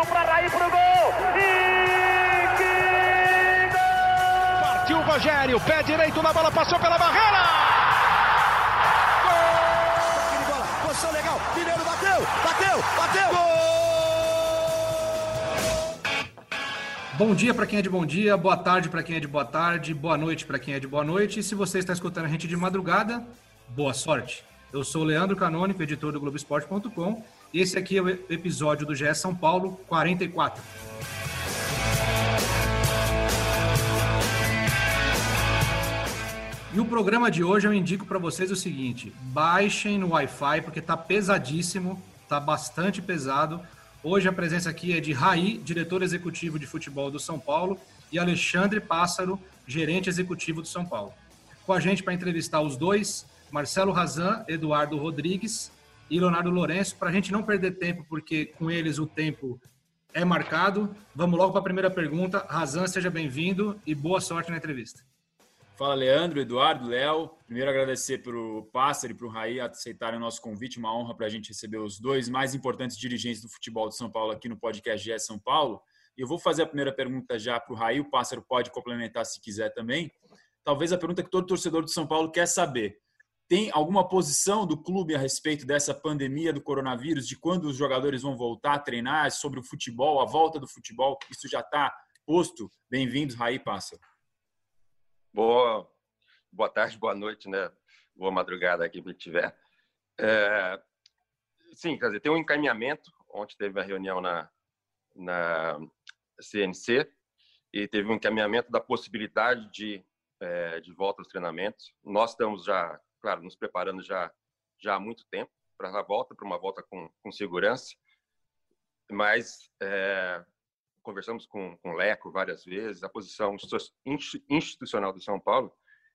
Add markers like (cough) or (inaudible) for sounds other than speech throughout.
Partiu para Raí pro gol. E que gol! Partiu o Rogério, pé direito na bola, passou pela barreira. Gol! bola, posição legal. Mineiro bateu, bateu, bateu. Gol! Bom dia para quem é de bom dia, boa tarde para quem é de boa tarde, boa noite para quem é de boa noite. E se você está escutando a gente de madrugada, boa sorte. Eu sou o Leandro Canônico, editor do Globoesporte.com, esse aqui é o episódio do GE São Paulo 44. E o programa de hoje eu indico para vocês o seguinte: baixem no Wi-Fi, porque está pesadíssimo, está bastante pesado. Hoje a presença aqui é de Raí, diretor executivo de futebol do São Paulo, e Alexandre Pássaro, gerente executivo do São Paulo. Com a gente para entrevistar os dois, Marcelo Razan, Eduardo Rodrigues e Leonardo Lourenço, para a gente não perder tempo, porque com eles o tempo é marcado. Vamos logo para a primeira pergunta. Razan, seja bem-vindo e boa sorte na entrevista. Fala, Leandro, Eduardo, Léo. Primeiro agradecer para o Pássaro e para o Raí aceitarem o nosso convite. Uma honra para a gente receber os dois mais importantes dirigentes do futebol de São Paulo aqui no podcast GE São Paulo. E eu vou fazer a primeira pergunta já para o Raí. O Pássaro pode complementar se quiser também. Talvez a pergunta que todo torcedor de São Paulo quer saber. Tem alguma posição do clube a respeito dessa pandemia do coronavírus, de quando os jogadores vão voltar a treinar, sobre o futebol, a volta do futebol? Isso já está posto? Bem-vindos, Raí Passa. Boa, boa tarde, boa noite, né? Boa madrugada aqui quem tiver. É, sim, quer dizer, tem um encaminhamento. Ontem teve a reunião na, na CNC e teve um encaminhamento da possibilidade de, é, de volta aos treinamentos. Nós estamos já claro, nos preparando já, já há muito tempo para a volta, para uma volta com, com segurança. Mas é, conversamos com, com o Leco várias vezes, a posição institucional do São Paulo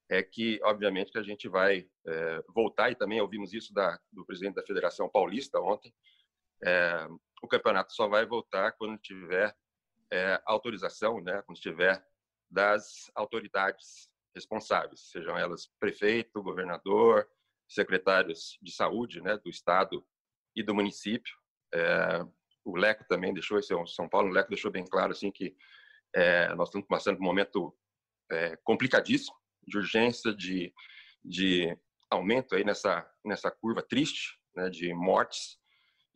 é que, obviamente, que a gente vai é, voltar, e também ouvimos isso da, do presidente da Federação Paulista ontem, é, o campeonato só vai voltar quando tiver é, autorização, né, quando tiver das autoridades responsáveis, sejam elas prefeito, governador, secretários de saúde né, do estado e do município. É, o Leco também deixou, esse é São Paulo, o Leco deixou bem claro assim que é, nós estamos passando por um momento é, complicadíssimo, de urgência, de, de aumento aí nessa, nessa curva triste né, de mortes,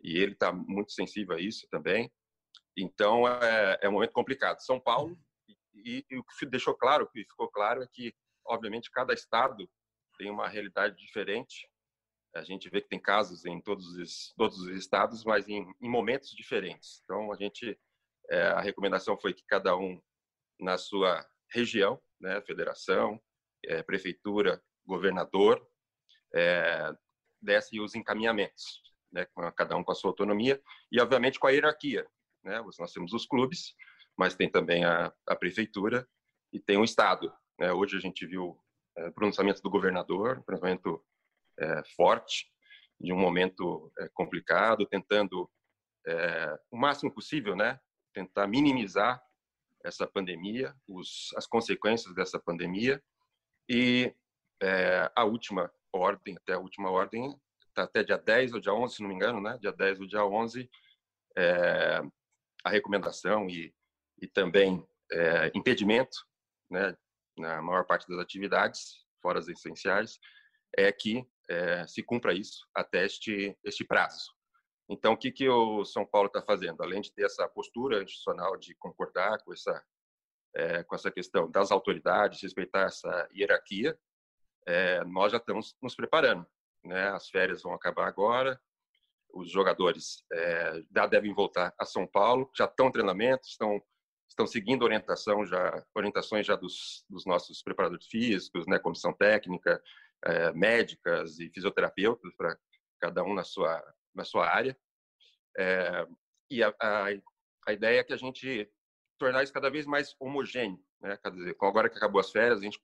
e ele está muito sensível a isso também. Então, é, é um momento complicado. São Paulo e, e, o que deixou claro, o que ficou claro é que, obviamente, cada estado tem uma realidade diferente. A gente vê que tem casos em todos os, todos os estados, mas em, em momentos diferentes. Então, a gente, é, a recomendação foi que cada um na sua região, né, federação, é, prefeitura, governador, é, desse os encaminhamentos, né, cada um com a sua autonomia e, obviamente, com a hierarquia. Né? Nós temos os clubes, mas tem também a, a prefeitura e tem o Estado. Né? Hoje a gente viu é, pronunciamento do governador, pronunciamento é, forte, de um momento é, complicado, tentando o máximo possível, né, tentar minimizar essa pandemia, os, as consequências dessa pandemia e a última ordem, até a última ordem, tá até dia 10 ou dia 11, se não me engano, né, dia 10 ou dia 11, é, a recomendação e e também é, impedimento, né, na maior parte das atividades, fora as essenciais, é que é, se cumpra isso até este, este prazo. Então, o que, que o São Paulo está fazendo? Além de ter essa postura institucional de concordar com essa, é, com essa questão das autoridades, respeitar essa hierarquia, é, nós já estamos nos preparando. Né? As férias vão acabar agora, os jogadores é, já devem voltar a São Paulo, já estão em treinamento, estão estão seguindo orientação já, orientações já dos, dos nossos preparadores físicos, né, comissão técnica, é, médicas e fisioterapeutas para cada um na sua na sua área. É, e a, a, a, ideia é que a gente tornar isso cada vez mais homogêneo, né? Quer dizer, agora que acabou as férias, a gente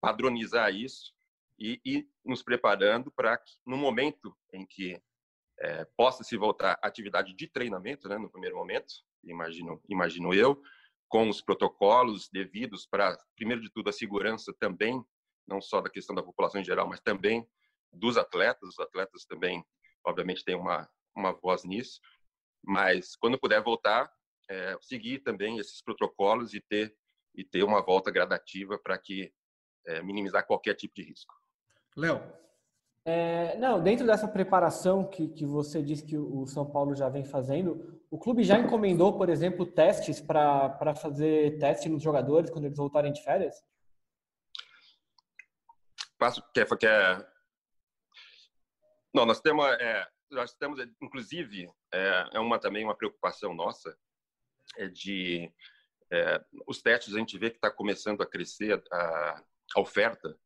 padronizar isso e ir nos preparando para que no momento em que é, possa se voltar à atividade de treinamento, né, no primeiro momento, imagino, imagino eu, com os protocolos devidos para, primeiro de tudo, a segurança também, não só da questão da população em geral, mas também dos atletas. Os atletas também, obviamente, têm uma, uma voz nisso. Mas quando puder voltar, é, seguir também esses protocolos e ter e ter uma volta gradativa para que é, minimizar qualquer tipo de risco. Léo. É, não, dentro dessa preparação que, que você disse que o São Paulo já vem fazendo, o clube já encomendou, por exemplo, testes para fazer teste nos jogadores quando eles voltarem de férias? Passo, quer, quer... Não, nós temos, é, nós temos, inclusive, é, é uma também uma preocupação nossa, é de é, os testes a gente vê que está começando a crescer a, a oferta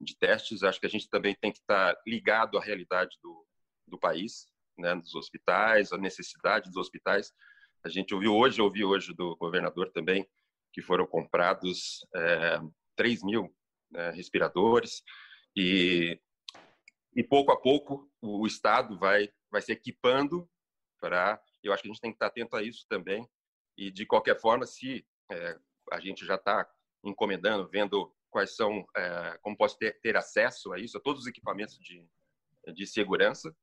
de testes. Acho que a gente também tem que estar tá ligado à realidade do, do país, né, dos hospitais, a necessidade dos hospitais. A gente ouviu hoje, ouvi hoje do governador também, que foram comprados é, 3 mil né, respiradores e, e pouco a pouco o Estado vai, vai se equipando para. Eu acho que a gente tem que estar tá atento a isso também. E, de qualquer forma, se é, a gente já está encomendando, vendo quais são, é, como posso ter, ter, acesso a isso, a todos os equipamentos de, de segurança.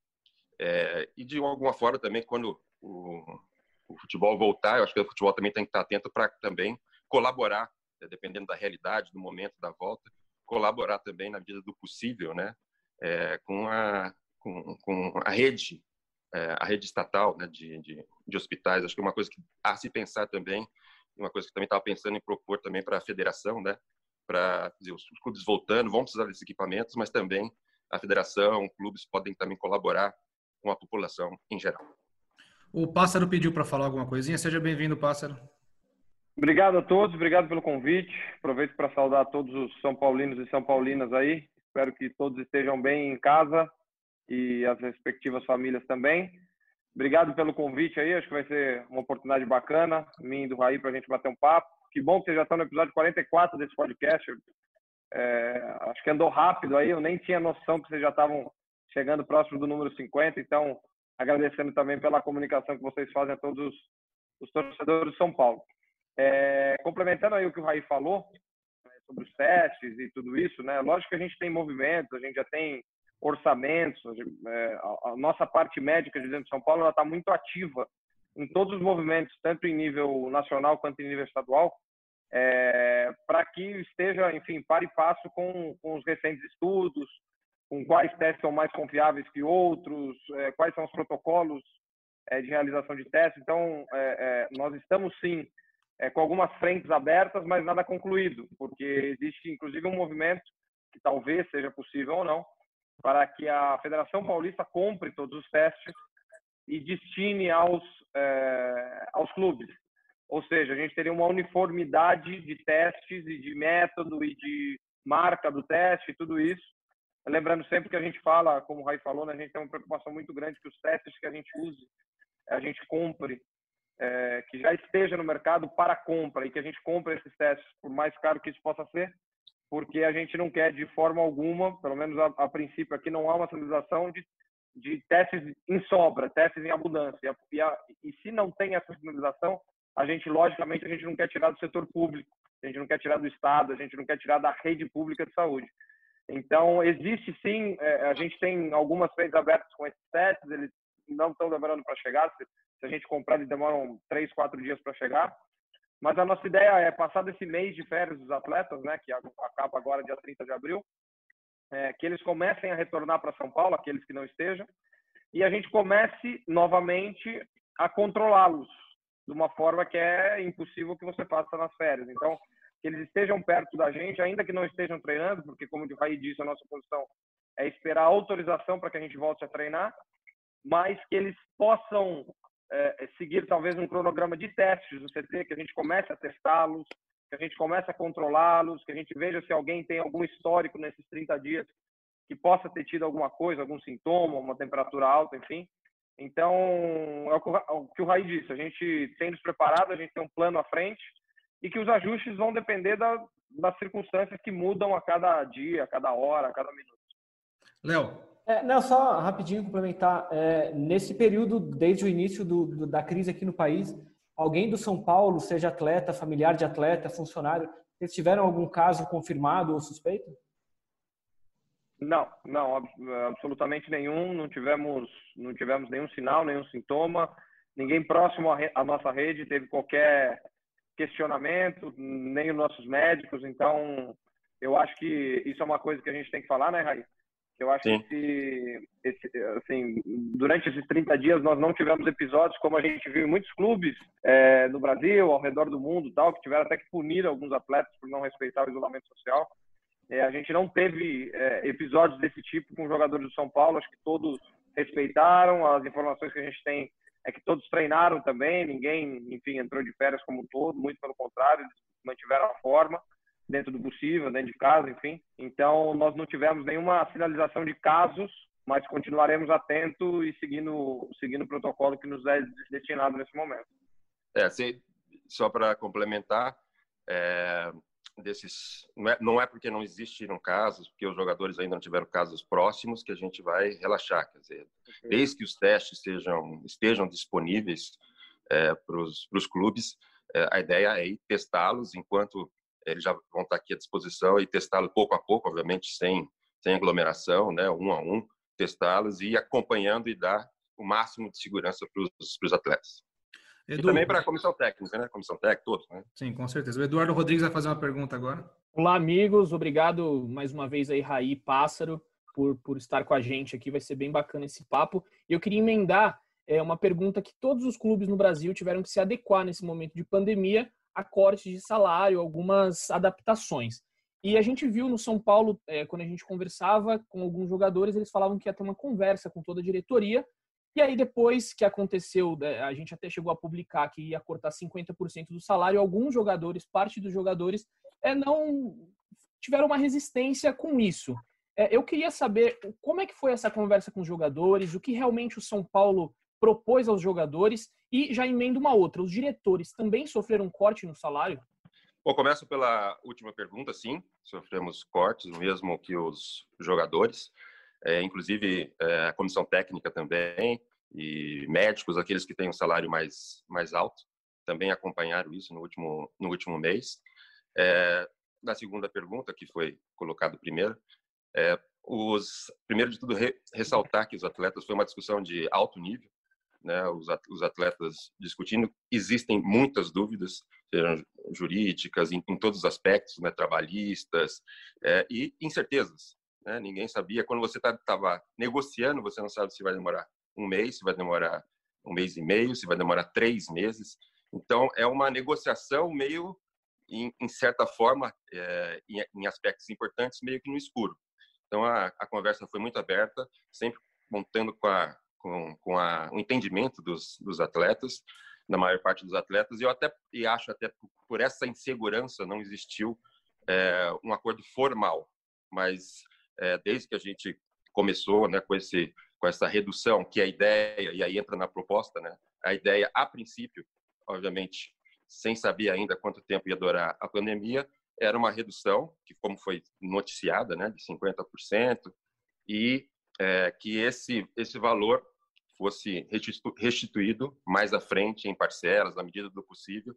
É, e de alguma forma também, quando o, o, futebol voltar, eu acho que o futebol também tem que estar atento para também colaborar, né, dependendo da realidade, do momento da volta, colaborar também na medida do possível, né, é, com, a, com, com a rede, a rede estatal né, de, de, de hospitais. Acho que é uma coisa que há se pensar também, uma coisa que também estava pensando em propor também para a federação, né, para os clubes voltando, vão precisar desses equipamentos, mas também a federação, clubes podem também colaborar com a população em geral. O Pássaro pediu para falar alguma coisinha. Seja bem-vindo, Pássaro. Obrigado a todos, obrigado pelo convite. Aproveito para saudar todos os São Paulinos e São Paulinas aí. Espero que todos estejam bem em casa e as respectivas famílias também. Obrigado pelo convite aí, acho que vai ser uma oportunidade bacana, mim e do Raí, para a gente bater um papo. Que bom que vocês já estão no episódio 44 desse podcast. É, acho que andou rápido aí, eu nem tinha noção que vocês já estavam chegando próximo do número 50, então agradecendo também pela comunicação que vocês fazem a todos os, os torcedores de São Paulo. É, complementando aí o que o Raí falou né, sobre os testes e tudo isso, né? Lógico que a gente tem movimentos, a gente já tem orçamentos, é, a, a, nossa parte médica de São Paulo está muito ativa em todos os movimentos, tanto em nível nacional quanto em nível estadual, é, para que esteja, enfim, para e passo com, com os recentes estudos, com quais testes são mais confiáveis que outros, é, quais são os protocolos é, de realização de testes. Então, é, é, nós estamos sim é, com algumas frentes abertas, mas nada concluído, porque existe inclusive um movimento que talvez seja possível ou não, para que a Federação Paulista compre todos os testes e destine aos, aos clubes. Ou seja, a gente teria uma uniformidade de testes e de método e de marca do teste e tudo isso, Lembrando sempre que a gente fala, como o Rai falou, né, a gente tem uma preocupação muito grande que os testes que a gente use, a gente compre, é, que já esteja no mercado para compra e que a gente compre esses testes, por mais caro que isso possa ser, porque a gente não quer de forma alguma, pelo menos a, a princípio aqui não há uma sinalização de, de testes em sobra, testes em abundância. E, a, e se não tem essa sinalização, a gente, logicamente, a gente não quer tirar do setor público, a gente não quer tirar do Estado, a gente não quer tirar da rede pública de saúde. Então, existe sim, é, a gente tem algumas frentes abertas com esses testes, eles não estão demorando para chegar, se, se, a gente comprar, eles demoram três, quatro dias para chegar. Mas a nossa ideia é, passar desse mês de férias dos atletas, né, que acaba agora dia 30 de abril, é, que eles comecem a retornar para São Paulo, aqueles que não estejam, e a gente comece novamente a controlá-los de uma forma que é impossível que você faça nas férias. Então, que eles estejam perto da gente, ainda que não estejam treinando, porque, como o Raí disse, a nossa posição é esperar autorização para que a gente volte a treinar, mas que eles possam é, seguir talvez um cronograma de testes do CT, que a gente comece a testá-los, que a gente comece a controlá-los, que a gente veja se alguém tem algum histórico nesses 30 dias que possa ter tido alguma coisa, algum sintoma, uma temperatura alta, enfim. Então, é o que o Raí disse, a gente tem nos preparado, a gente tem um plano à frente, e que os ajustes vão depender da, das circunstâncias que mudam a cada dia, a cada hora, a cada minuto. Léo. É, não, só rapidinho complementar. É, nesse período, desde o início do, do, da crise aqui no país, alguém do São Paulo, seja atleta, familiar de atleta, funcionário, eles tiveram algum caso confirmado ou suspeito? Não, não, absolutamente nenhum. Não tivemos, não tivemos nenhum sinal, nenhum sintoma. ninguém próximo à nossa rede teve qualquer questionamento, nem os nossos médicos. Então, eu acho que isso é uma coisa que a gente tem que falar, né, Raí? Eu acho Sim. que esse, assim, durante esses 30 dias nós não tivemos episódios como a gente viu em muitos clubes é, no Brasil, ao redor do mundo, tal, que tiveram até que punir alguns atletas por não respeitar o isolamento social. É, a gente não teve é, episódios desse tipo com jogadores do São Paulo. Acho que todos respeitaram. As informações que a gente tem é que todos treinaram também. Ninguém, enfim, entrou de férias como um todo. Muito pelo contrário, eles mantiveram a forma dentro do possível, dentro de casa, enfim. Então, nós não tivemos nenhuma sinalização de casos, mas continuaremos atentos e seguindo, seguindo o protocolo que nos é destinado nesse momento. É, assim, só para complementar, é, desses não é, não é porque não existiram casos, porque os jogadores ainda não tiveram casos próximos que a gente vai relaxar, quer dizer, desde que os testes estejam estejam disponíveis é, para os clubes, é, a ideia é testá-los enquanto eles já vão estar aqui à disposição e testá-los pouco a pouco, obviamente sem sem aglomeração, né, um a um, testá-los e acompanhando e dar o máximo de segurança para os atletas. Edu, e também para a comissão técnica, né? Comissão técnica, todos, né? Sim, com certeza. O Eduardo Rodrigues vai fazer uma pergunta agora. Olá, amigos. Obrigado mais uma vez aí, Raí Pássaro, por, por estar com a gente aqui. Vai ser bem bacana esse papo. E eu queria emendar é, uma pergunta que todos os clubes no Brasil tiveram que se adequar nesse momento de pandemia a cortes de salário, algumas adaptações. E a gente viu no São Paulo, é, quando a gente conversava com alguns jogadores, eles falavam que ia ter uma conversa com toda a diretoria e aí, depois que aconteceu, né, a gente até chegou a publicar que ia cortar 50% do salário, alguns jogadores, parte dos jogadores, é, não tiveram uma resistência com isso. É, eu queria saber como é que foi essa conversa com os jogadores, o que realmente o São Paulo propôs aos jogadores e já emendo uma outra. Os diretores também sofreram corte no salário? Bom, começo pela última pergunta, sim, sofremos cortes, mesmo que os jogadores é, inclusive é, a comissão técnica também e médicos, aqueles que têm um salário mais mais alto, também acompanharam isso no último no último mês. É, na segunda pergunta que foi colocado primeiro, é, os primeiro de tudo re, ressaltar que os atletas foi uma discussão de alto nível, né? Os, atletas discutindo, existem muitas dúvidas, sejam jurídicas, em, em todos os aspectos, né? Trabalhistas é, e incertezas né? Ninguém sabia. Quando você estava tá, negociando, você não sabe se vai demorar um mês, se vai demorar um mês e meio, se vai demorar três meses. Então, é uma negociação meio, em, em certa forma, é, em, em, aspectos importantes, meio que no escuro. Então, a, a conversa foi muito aberta, sempre montando com, a, com, com a, o entendimento dos, dos atletas, na maior parte dos atletas, e eu até e acho até por, por essa insegurança não existiu é, um acordo formal, mas é, desde que a gente começou né, com, esse, com essa redução, que é a ideia, e aí entra na proposta, né, a ideia, a princípio, obviamente, sem saber ainda quanto tempo ia durar a pandemia, era uma redução, que como foi noticiada, né, de 50%, e é, que esse, esse valor fosse restituído mais à frente, em parcelas, na medida do possível.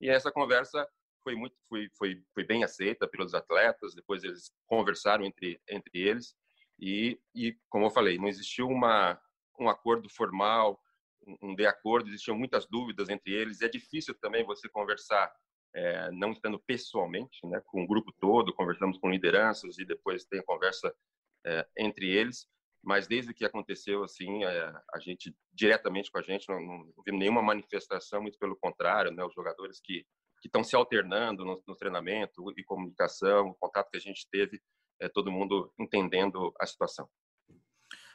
E essa conversa foi muito foi, foi, foi bem aceita pelos atletas depois eles conversaram entre entre eles. E, e como eu falei não existiu uma um acordo formal um de acordo existiam muitas dúvidas entre eles. É difícil também você conversar é, não estando pessoalmente né com o grupo todo conversamos com lideranças e depois tem a conversa é, entre eles mas desde que aconteceu assim é, a gente diretamente com a gente não, não vimos nenhuma manifestação muito pelo contrário né os jogadores que que estão se alternando no, no, treinamento e comunicação, o contato que a gente teve, é, todo mundo entendendo a situação.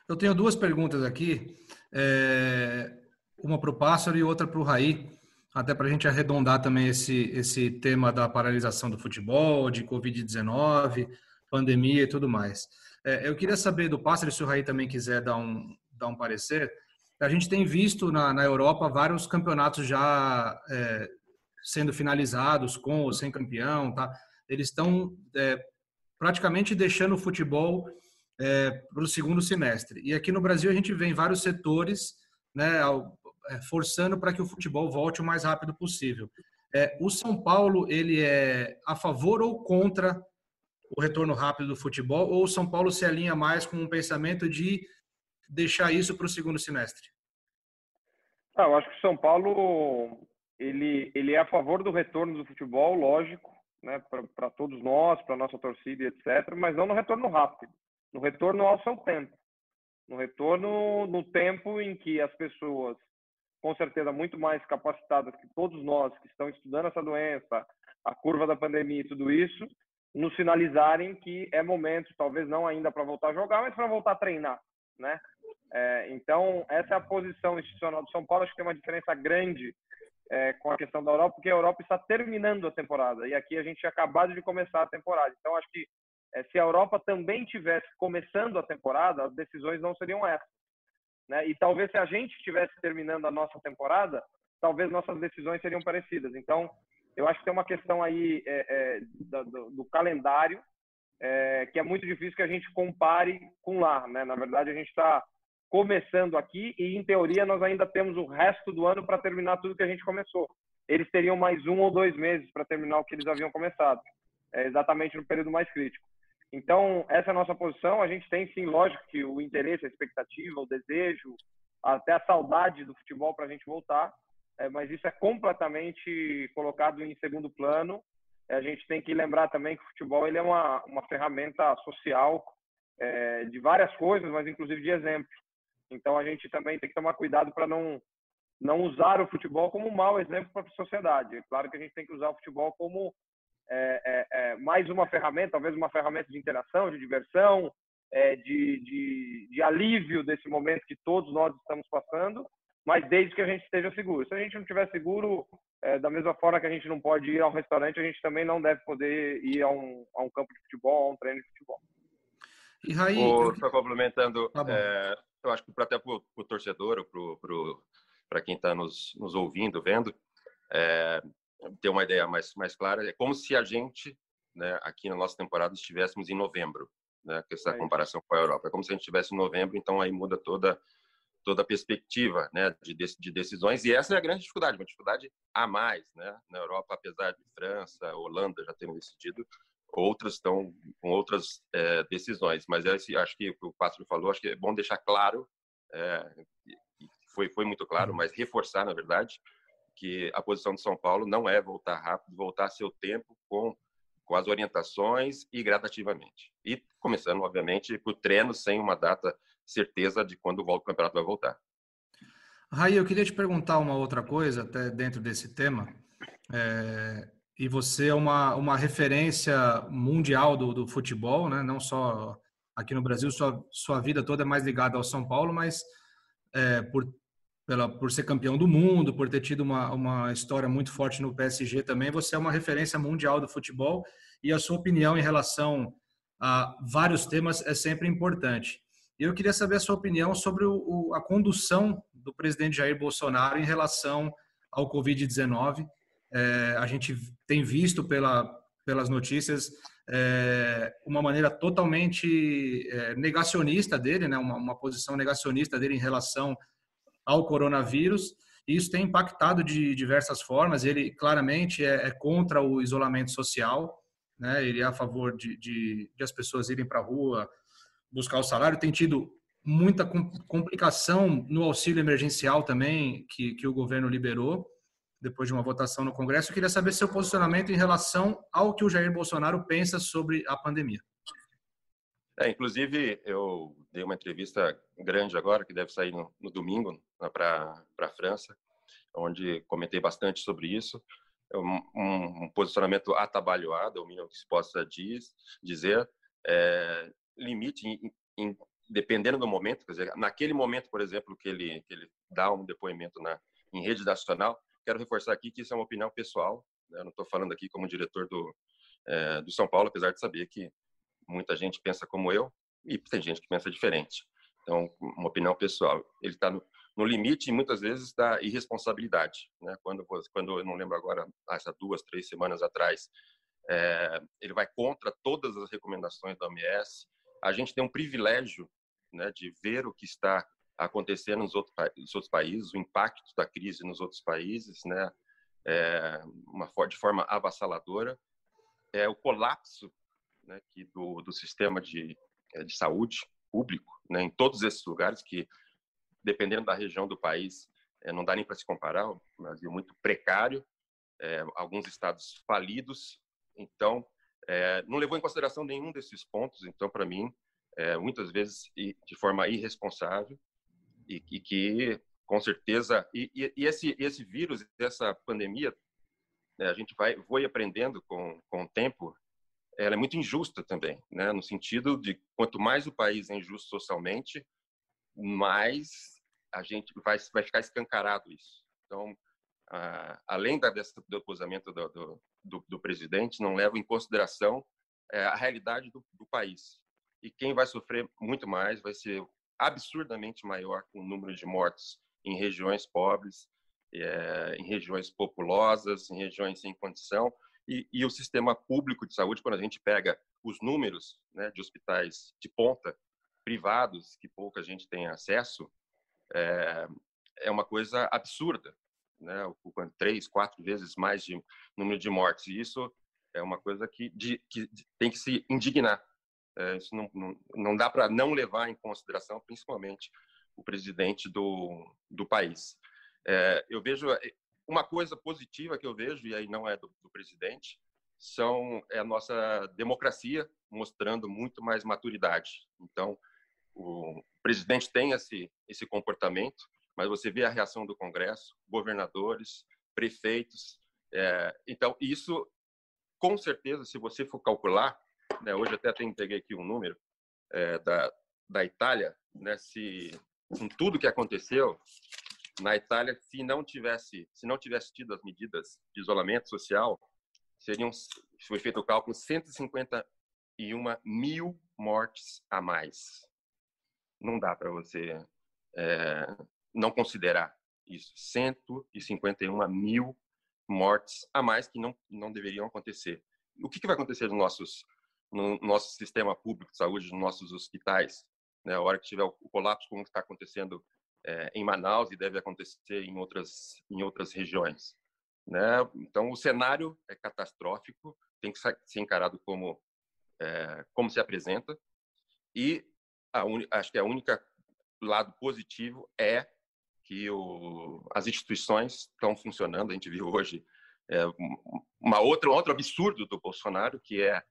Eu tenho duas perguntas aqui, é, uma para o Pássaro e outra para o Raí, até para a gente arredondar também esse, esse tema da paralisação do futebol, de Covid-19, pandemia e tudo mais. É, eu queria saber do Pássaro, se o Raí também quiser dar um, dar um parecer, a gente tem visto na, na Europa vários campeonatos já é, sendo finalizados com ou sem campeão, tá? Eles estão é, praticamente deixando o futebol é, para o segundo semestre. E aqui no Brasil a gente vê em vários setores, né, é, forçando para que o futebol volte o mais rápido possível. É, o São Paulo ele é a favor ou contra o retorno rápido do futebol, ou o São Paulo se alinha mais com um pensamento de deixar isso para o segundo semestre? Ah, eu acho que o São Paulo ele, ele é a favor do retorno do futebol, lógico, né, para todos nós, para nossa torcida, etc. Mas não no retorno rápido, no retorno ao seu tempo, no retorno no tempo em que as pessoas, com certeza muito mais capacitadas que todos nós que estão estudando essa doença, a curva da pandemia e tudo isso, nos sinalizarem que é momento, talvez não ainda para voltar a jogar, mas para voltar a treinar, né? É, então essa é a posição institucional do São Paulo. Acho que tem uma diferença grande é, com a questão da Europa, porque a Europa está terminando a temporada e aqui a gente tinha acabado de começar a temporada. Então, acho que é, se a Europa também tivesse começando a temporada, as decisões não seriam essas. Né? E talvez se a gente estivesse terminando a nossa temporada, talvez nossas decisões seriam parecidas. Então, eu acho que tem uma questão aí é, é do, do, calendário é, que é muito difícil que a gente compare com lá. Né? Na verdade, a gente está começando aqui e, em teoria, nós ainda temos o resto do ano para terminar tudo que a gente começou. Eles teriam mais um ou dois meses para terminar o que eles haviam começado, é, exatamente no período mais crítico. Então, essa é a nossa posição. A gente tem, sim, lógico, que o interesse, a expectativa, o desejo, até a saudade do futebol para a gente voltar, é, mas isso é completamente colocado em segundo plano. É, a gente tem que lembrar também que o futebol ele é uma, uma ferramenta social é, de várias coisas, mas inclusive de exemplo. Então a gente também tem que tomar cuidado para não não usar o futebol como um mau exemplo para a sociedade. É claro que a gente tem que usar o futebol como é, é, é, mais uma ferramenta, talvez uma ferramenta de interação, de diversão, é, de, de, de, alívio desse momento que todos nós estamos passando, mas desde que a gente esteja seguro. Se a gente não estiver seguro, é, da mesma forma que a gente não pode ir ao restaurante, a gente também não deve poder ir a um, a um campo de futebol, a um treino de futebol. E Raí, Só complementando, tá é, eu acho que até para o torcedor, para quem está nos, nos ouvindo, vendo, é, ter uma ideia mais, mais clara, é como se a gente, né, aqui na nossa temporada, estivéssemos em novembro, né, com essa é comparação com a Europa. É como se a gente estivesse em novembro, então aí muda toda toda a perspectiva né, de, de decisões, e essa é a grande dificuldade, uma dificuldade a mais. Né? Na Europa, apesar de França, Holanda já terem decidido, outras estão com outras é, decisões. Mas esse, acho que o Pássaro falou, acho que é bom deixar claro, é, foi, foi muito claro, mas reforçar, na verdade, que a posição de São Paulo não é voltar rápido, voltar a seu tempo com, com as orientações e gradativamente. E começando, obviamente, por treino sem uma data certeza de quando o campeonato vai voltar. Raí, eu queria te perguntar uma outra coisa, até dentro desse tema. É, e você é uma, uma referência mundial do, do futebol, né? não só aqui no Brasil, sua, sua vida toda é mais ligada ao São Paulo, mas é, por, pela, por ser campeão do mundo, por ter tido uma, uma história muito forte no PSG também, você é uma referência mundial do futebol e a sua opinião em relação a vários temas é sempre importante. Eu queria saber a sua opinião sobre o, a condução do presidente Jair Bolsonaro em relação ao Covid-19 é, a gente tem visto pela, pelas notícias é, uma maneira totalmente é, negacionista dele, né? Uma, uma, posição negacionista dele em relação ao coronavírus. E isso tem impactado de diversas formas. Ele claramente é, é contra o isolamento social, né? Ele é a favor de, de, de as pessoas irem para a rua buscar o salário. Tem tido muita complicação no auxílio emergencial também que, que o governo liberou depois de uma votação no Congresso. Eu queria saber seu posicionamento em relação ao que o Jair Bolsonaro pensa sobre a pandemia. É, inclusive, eu dei uma entrevista grande agora, que deve sair no, no domingo, para a França, onde comentei bastante sobre isso. É um, um, posicionamento atabalhoado, é o mínimo que se possa diz, dizer. É, limite, em, em, dependendo do momento, quer dizer, naquele momento, por exemplo, que ele, que ele dá um depoimento na, em rede nacional, quero reforçar aqui que isso é uma opinião pessoal. Né? Eu não estou falando aqui como diretor do, é, do São Paulo, apesar de saber que muita gente pensa como eu e tem gente que pensa diferente. Então, uma opinião pessoal. Ele está no, no, limite, muitas vezes, da irresponsabilidade. Né? Quando, quando eu não lembro agora, há duas, três semanas atrás, é, ele vai contra todas as recomendações da OMS. A gente tem um privilégio né, de ver o que está acontecer nos outros, nos outros países, o impacto da crise nos outros países, né, é, uma, de forma avassaladora, é o colapso né, que do, do sistema de, é, de saúde público, né, em todos esses lugares que, dependendo da região do país, é, não dá nem para se comparar, o Brasil muito precário, é, alguns estados falidos, então é, não levou em consideração nenhum desses pontos, então para mim é, muitas vezes de forma irresponsável e, e que com certeza e, e, esse esse vírus essa pandemia né, a gente vai foi aprendendo com com o tempo ela é muito injusta também né no sentido de quanto mais o país é injusto socialmente mais a gente vai, vai ficar escancarado isso. Então, além da, do acusamento do, do, do, do, presidente, não leva em consideração é, a realidade do, do, país. E quem vai sofrer muito mais vai ser absurdamente maior com o número de mortes em regiões pobres, é, em regiões populosas, em regiões sem condição. E, e, o sistema público de saúde, quando a gente pega os números né, de hospitais de ponta, privados, que pouca gente tem acesso, é, é uma coisa absurda, né? Ocupando três, quatro vezes mais de número de mortes. E isso é uma coisa que, de, que tem que se indignar. É, isso não, não, não dá para não levar em consideração, principalmente o presidente do, do país. É, eu vejo é, uma coisa positiva que eu vejo e aí não é do, do presidente são é a nossa democracia mostrando muito mais maturidade. Então, o presidente tem esse, esse comportamento, mas você vê a reação do Congresso, governadores, prefeitos. É, então, isso, com certeza, se você for calcular, né, hoje até tem, peguei aqui um número é, da, da Itália, né, se, com tudo que aconteceu, na Itália, se não tivesse, se não tivesse tido as medidas de isolamento social, seriam, foi feito o cálculo, 151 mil mortes a mais não dá para você é, não considerar isso. 151 mil mortes a mais que não, não deveriam acontecer. O que, que vai acontecer nos nossos, no nosso sistema público de saúde, nos nossos hospitais? Né? A hora que tiver o colapso, como está acontecendo é, em Manaus e deve acontecer em outras, em outras regiões. Né? Então, o cenário é catastrófico, tem que ser encarado como, é, como se apresenta, e un... acho que a única lado positivo é que o... as instituições estão funcionando. A gente viu hoje é, uma outra outro absurdo do Bolsonaro, que é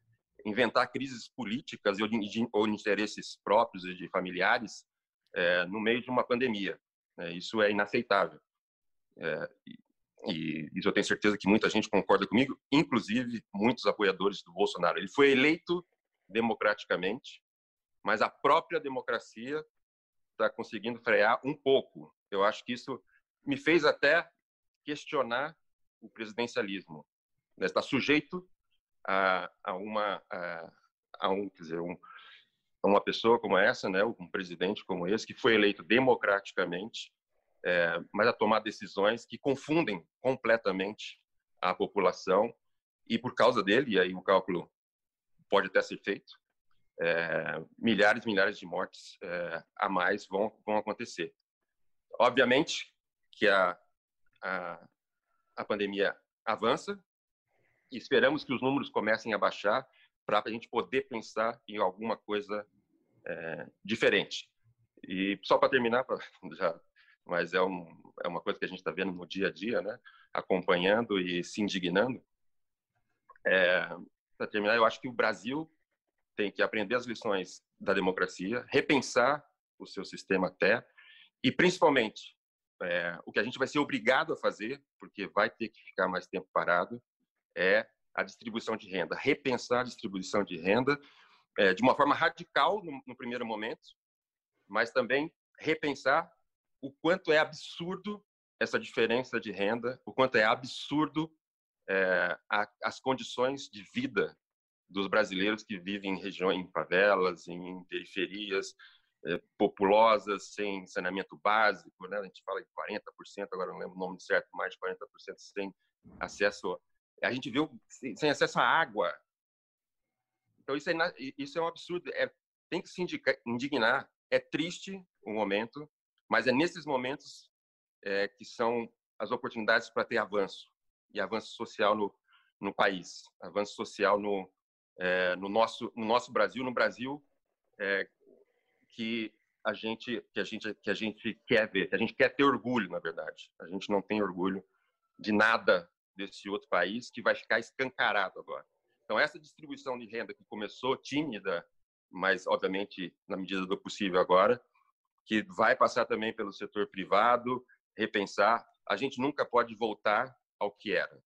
inventar crises políticas ou de, ou de interesses próprios e de familiares é, no meio de uma pandemia. É, isso é inaceitável. É, e, e eu tenho certeza que muita gente concorda comigo, inclusive muitos apoiadores do Bolsonaro. Ele foi eleito democraticamente, mas a própria democracia está conseguindo frear um pouco. Eu acho que isso me fez até questionar o presidencialismo. Está sujeito a, a uma a, a, um, quer dizer, um, a uma pessoa como essa, né, um presidente como esse que foi eleito democraticamente, é, mas a tomar decisões que confundem completamente a população e por causa dele, e aí o cálculo pode até ser feito, é, milhares e milhares de mortes é, a mais vão, vão acontecer. Obviamente que a, a, a pandemia avança e esperamos que os números comecem a baixar para a gente poder pensar em alguma coisa é, diferente. E só para terminar, pra, (laughs) já, mas é, um, é uma coisa que a gente está vendo no dia a dia, né? acompanhando e se indignando. É, para terminar, eu acho que o Brasil tem que aprender as lições da democracia, repensar o seu sistema até, e principalmente é, o que a gente vai ser obrigado a fazer, porque vai ter que ficar mais tempo parado, é a distribuição de renda, repensar a distribuição de renda é, de uma forma radical no, no primeiro momento, mas também repensar o quanto é absurdo essa diferença de renda, o quanto é absurdo é, a, as condições de vida dos brasileiros que vivem em regiões, em favelas, em periferias populosas, sem saneamento básico, né? A gente fala em 40%, agora não lembro o nome certo, mais de 40% sem acesso. A gente viu sem acesso à água. Então isso é isso é um absurdo. É, tem que se indignar. É triste o momento, mas é nesses momentos é, que são as oportunidades para ter avanço e avanço social no, no país, avanço social no, é, no, nosso, no nosso Brasil, no Brasil é, que a gente que a gente que a gente quer ver, que a gente quer ter orgulho, na verdade. A gente não tem orgulho de nada desse outro país que vai ficar escancarado agora. Então essa distribuição de renda que começou tímida, mas obviamente na medida do possível agora, que vai passar também pelo setor privado, repensar. A gente nunca pode voltar ao que era,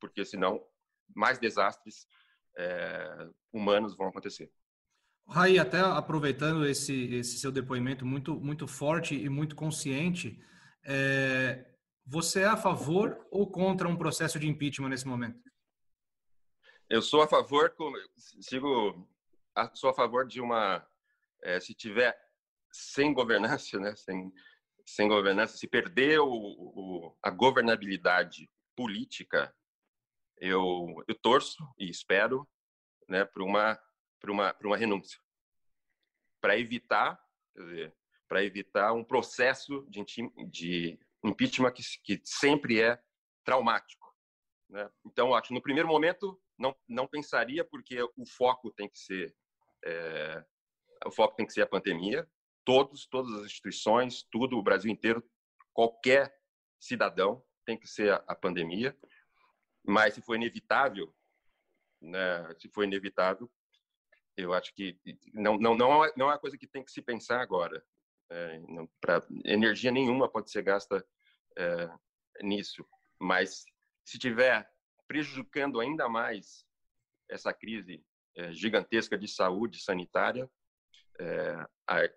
porque senão mais desastres é, humanos vão acontecer. Raí, até aproveitando esse, esse seu depoimento muito, muito forte e muito consciente, é, você é a favor ou contra um processo de impeachment nesse momento? Eu sou a favor, sigo, sou a favor de uma, é, se tiver sem governança, né, sem, sem governança, se perder o, o, a governabilidade política, eu, eu torço e espero né, para uma para uma, uma renúncia, para evitar, para evitar um processo de, de impeachment que, que sempre é traumático. Né? Então, acho no primeiro momento não, não pensaria, porque o foco tem que ser é, o foco tem que ser a pandemia. Todos, todas as instituições, tudo, o Brasil inteiro, qualquer cidadão tem que ser a, a pandemia. Mas se for inevitável, né, se for inevitável, eu acho que não não não é, não é uma coisa que tem que se pensar agora. É, energia nenhuma pode ser gasta é, nisso, mas se tiver prejudicando ainda mais essa crise é, gigantesca de saúde sanitária,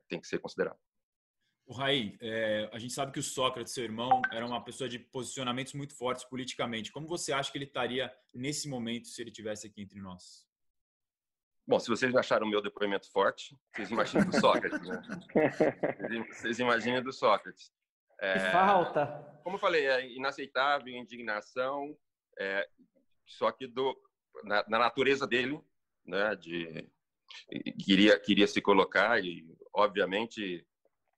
tem que ser considerado. O Raí, a gente sabe que o Sócrates, seu irmão, era uma pessoa de posicionamentos muito fortes politicamente. Como você acha que ele estaria nesse momento se ele tivesse aqui entre nós? Bom, se vocês acharam o meu depoimento forte, vocês imaginem do Sócrates, né? (laughs) Vocês imaginem do Sócrates. É, falta. Como eu falei, é inaceitável, indignação, é, só que do, na, na, natureza dele, né, de queria queria se colocar e obviamente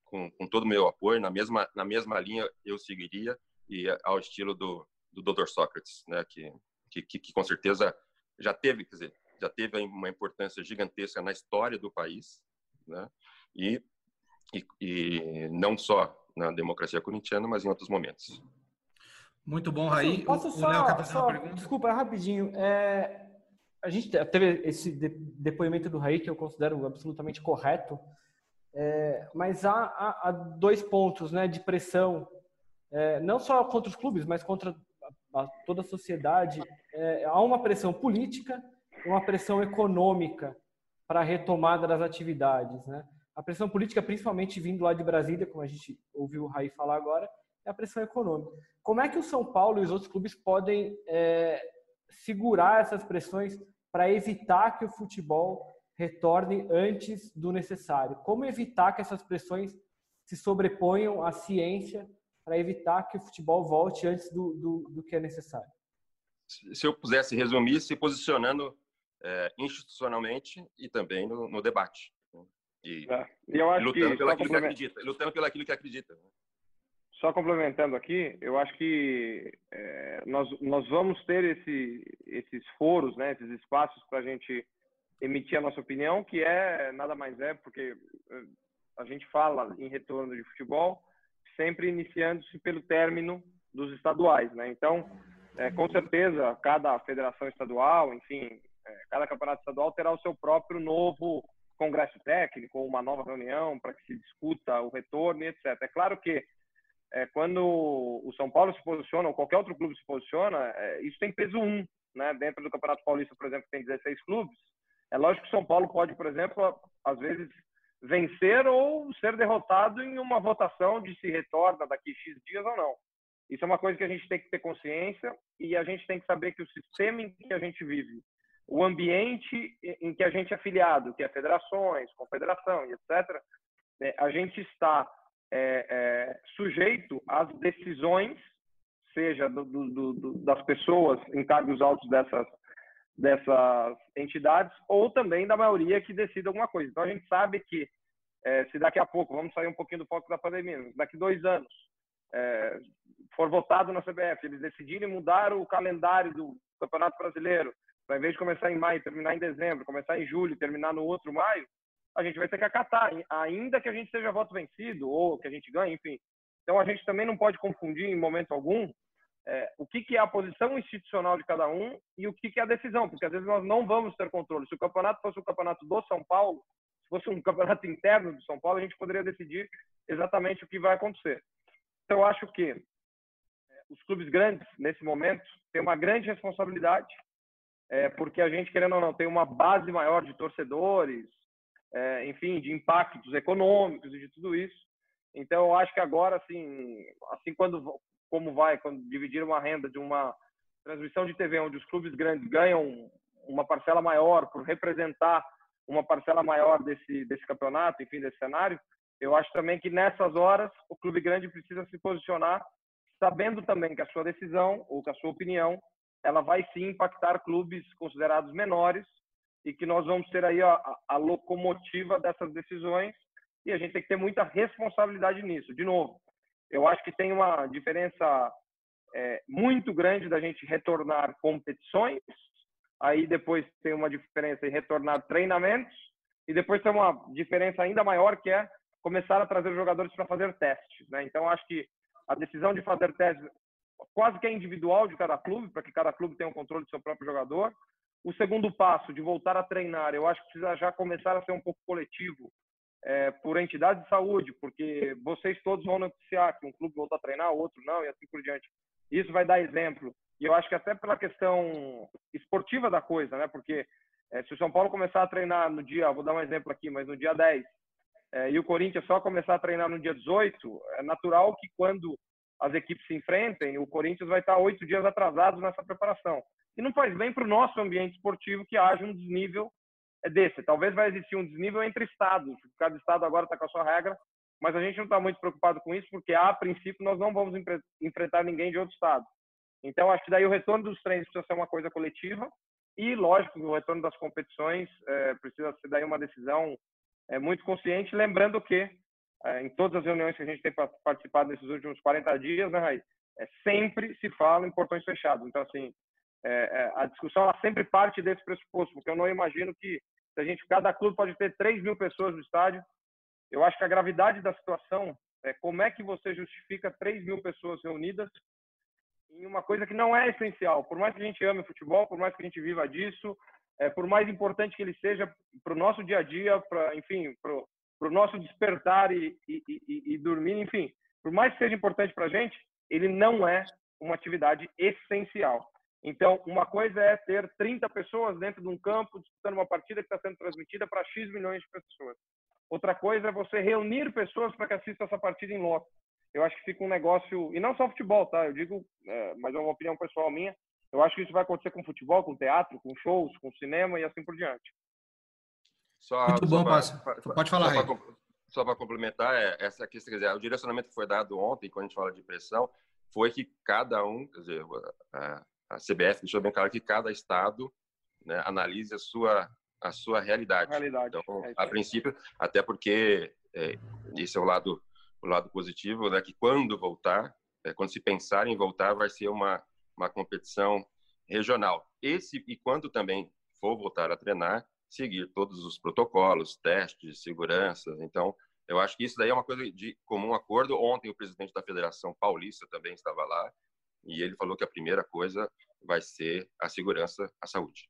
com, com todo o meu apoio na mesma na mesma linha eu seguiria e ao estilo do do Dr. Sócrates, né, que, que que com certeza já teve, quer dizer, já teve uma importância gigantesca na história do país, né? E, e, e não só na democracia corintiana, mas em outros momentos. Muito bom, Raí. Posso, posso só, só desculpa, rapidinho. É, a gente teve esse depoimento do Raí que eu considero absolutamente correto, é, mas há, há, há, dois pontos né, de pressão, é, não só contra os clubes, mas contra a, a toda a sociedade. É, há uma pressão política uma pressão econômica para a retomada das atividades. Né? A pressão política, principalmente vindo lá de Brasília, como a gente ouviu o Raí falar agora, é a pressão econômica. Como é que o São Paulo e os outros clubes podem é, segurar essas pressões para evitar que o futebol retorne antes do necessário? Como evitar que essas pressões se sobreponham à ciência para evitar que o futebol volte antes do, do, do que é necessário? Se eu pudesse resumir, se posicionando é, institucionalmente e também no, no debate. Né? E, é. eu acho lutando que, pelo aquilo que acredita. Lutando pelo aquilo que acredita. Né? Só complementando aqui, eu acho que é, nós, nós vamos ter esse, esses foros, né, esses espaços para a gente emitir a nossa opinião, que é nada mais é, porque é, a gente fala em retorno de futebol, sempre iniciando-se pelo término dos estaduais, né? Então, é, com certeza, cada federação estadual, enfim, cada campeonato estadual terá o seu próprio novo congresso técnico, uma nova reunião para que se discuta o retorno e etc. É claro que é, quando o São Paulo se posiciona, ou qualquer outro clube se posiciona, é, isso tem peso um, né? Dentro do Campeonato Paulista, por exemplo, tem 16 clubes. É lógico que o São Paulo pode, por exemplo, às vezes vencer ou ser derrotado em uma votação de se retorna daqui X dias ou não. Isso é uma coisa que a gente tem que ter consciência e a gente tem que saber que o sistema em que a gente vive o ambiente em que a gente é afiliado, que é federações, confederação e etc., né, a gente está é, é, sujeito às decisões, seja do, do, do, das pessoas em cargos altos dessas, dessas entidades, ou também da maioria que decide alguma coisa. Então, a gente sabe que é, se daqui a pouco, vamos sair um pouquinho do foco da pandemia, daqui dois anos, é, for votado na CBF, eles decidirem mudar o calendário do Campeonato Brasileiro, ao invés de começar em maio, terminar em dezembro, começar em julho, terminar no outro maio, a gente vai ter que acatar, ainda que a gente seja voto vencido ou que a gente ganhe, enfim. Então a gente também não pode confundir em momento algum é, o que, que é a posição institucional de cada um e o que, que é a decisão, porque às vezes nós não vamos ter controle. Se o campeonato fosse o campeonato do São Paulo, se fosse um campeonato interno do São Paulo, a gente poderia decidir exatamente o que vai acontecer. Então, eu acho que é, os clubes grandes, nesse momento, têm uma grande responsabilidade, é, porque a gente, querendo ou não, tem uma base maior de torcedores, é, enfim, de impactos econômicos e de tudo isso. Então, eu acho que agora, assim, assim quando como vai quando dividir uma renda de uma transmissão de TV onde os clubes grandes ganham uma parcela maior por representar uma parcela maior desse desse campeonato, enfim, desse cenário, eu acho também que nessas horas o clube grande precisa se posicionar sabendo também que a sua decisão ou que a sua opinião ela vai sim impactar clubes considerados menores e que nós vamos ter aí a, a locomotiva dessas decisões e a gente tem que ter muita responsabilidade nisso. De novo, eu acho que tem uma diferença é, muito grande da gente retornar competições, aí depois tem uma diferença em retornar treinamentos, e depois tem uma diferença ainda maior que é começar a trazer jogadores para fazer testes. Né? Então, acho que a decisão de fazer testes quase que é individual de cada clube, para que cada clube tenha o controle do seu próprio jogador. O segundo passo, de voltar a treinar, eu acho que precisa já começar a ser um pouco coletivo, é, por entidade de saúde, porque vocês todos vão noticiar que um clube volta a treinar, outro não, e assim por diante. Isso vai dar exemplo. E eu acho que até pela questão esportiva da coisa, né? Porque é, se o São Paulo começar a treinar no dia, vou dar um exemplo aqui, mas no dia 10, é, e o Corinthians só começar a treinar no dia 18, é natural que quando as equipes se enfrentem, o Corinthians vai estar oito dias atrasado nessa preparação. E não faz bem para o nosso ambiente esportivo que haja um desnível é desse. Talvez vai existir um desnível entre estados. Cada estado agora está com a sua regra, mas a gente não está muito preocupado com isso, porque a princípio nós não vamos enfrentar ninguém de outro estado. Então, acho que daí o retorno dos treinos precisa ser uma coisa coletiva e, lógico, o retorno das competições é, precisa ser daí uma decisão é, muito consciente, lembrando que é, em todas as reuniões que a gente tem participado nesses últimos 40 dias, né, Raí, é, sempre se fala em portões fechados. Então, assim, é, é, a discussão ela sempre parte desse pressuposto, porque eu não imagino que se a gente, cada clube pode ter 3 mil pessoas no estádio. Eu acho que a gravidade da situação é como é que você justifica 3 mil pessoas reunidas em uma coisa que não é essencial. Por mais que a gente ame futebol, por mais que a gente viva disso, é, por mais importante que ele seja para o nosso dia a dia, para, enfim, para o nosso despertar e, e, e, e dormir, enfim, por mais que seja importante para a gente, ele não é uma atividade essencial. Então, uma coisa é ter 30 pessoas dentro de um campo disputando uma partida que está sendo transmitida para X milhões de pessoas. Outra coisa é você reunir pessoas para que assistam essa partida em loco. Eu acho que fica um negócio, e não só futebol, tá? Eu digo, é, mas é uma opinião pessoal minha, eu acho que isso vai acontecer com futebol, com teatro, com shows, com cinema e assim por diante. Só, Muito bom, Passa. Pode falar, Só para complementar, é, essa questão, quer dizer, o direcionamento que foi dado ontem, quando a gente fala de pressão, foi que cada um, quer dizer, a CBF deixou bem claro que cada estado né, analise a sua a sua realidade. realidade. Então, é a princípio, até porque é, esse é o lado o lado positivo, né, que quando voltar, é, quando se pensar em voltar, vai ser uma uma competição regional. Esse e quando também for voltar a treinar, seguir todos os protocolos, testes, segurança. Então, eu acho que isso daí é uma coisa de comum acordo. Ontem o presidente da Federação Paulista também estava lá e ele falou que a primeira coisa vai ser a segurança, a saúde.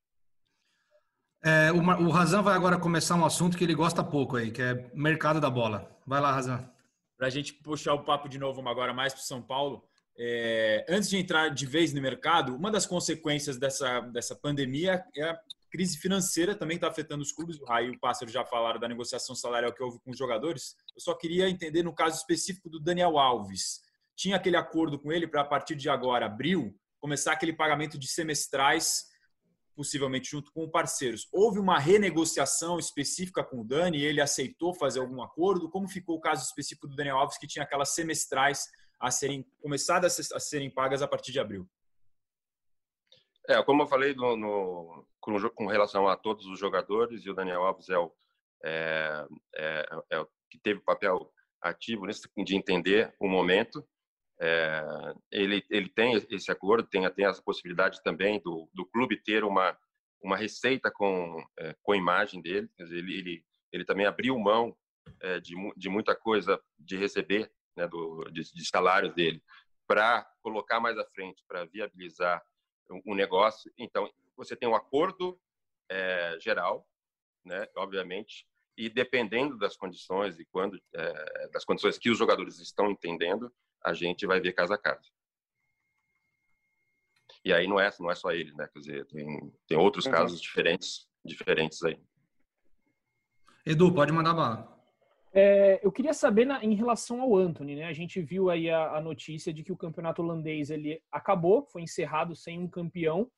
É, o, o Razan vai agora começar um assunto que ele gosta pouco aí, que é mercado da bola. Vai lá, Razan. Para a gente puxar o papo de novo agora mais para São Paulo, é, antes de entrar de vez no mercado, uma das consequências dessa, dessa pandemia é a crise financeira também está afetando os clubes. O Raio e o Pássaro já falaram da negociação salarial que houve com os jogadores. Eu só queria entender no caso específico do Daniel Alves tinha aquele acordo com ele para, a partir de agora, abril, começar aquele pagamento de semestrais, possivelmente junto com parceiros. Houve uma renegociação específica com o Dani, ele aceitou fazer algum acordo? Como ficou o caso específico do Daniel Alves, que tinha aquelas semestrais a serem começadas a serem pagas a partir de abril? É, como eu falei no, no, com, com, relação a todos os jogadores, e o Daniel Alves é o, é, é, é o que teve papel ativo nisso, de entender o momento. É, ele, ele tem esse acordo, tem, tem essa possibilidade também do, do clube ter uma, uma receita com, é, com a imagem dele. Dizer, ele, ele, ele também abriu mão é, de, de muita coisa de receber, né, do, de, de salários dele, para colocar mais à frente, para viabilizar um negócio. Então, você tem um acordo é, geral, né, obviamente, e dependendo das condições e quando é, das condições que os jogadores estão entendendo, a gente vai ver casa a casa. E aí não é não é só ele, né? Quer dizer, tem, tem outros uhum. casos diferentes diferentes aí. Edu, pode mandar bala. É, eu queria saber na, em relação ao Anthony, né? A gente viu aí a, a, notícia de que o campeonato holandês ele acabou, foi encerrado sem um campeão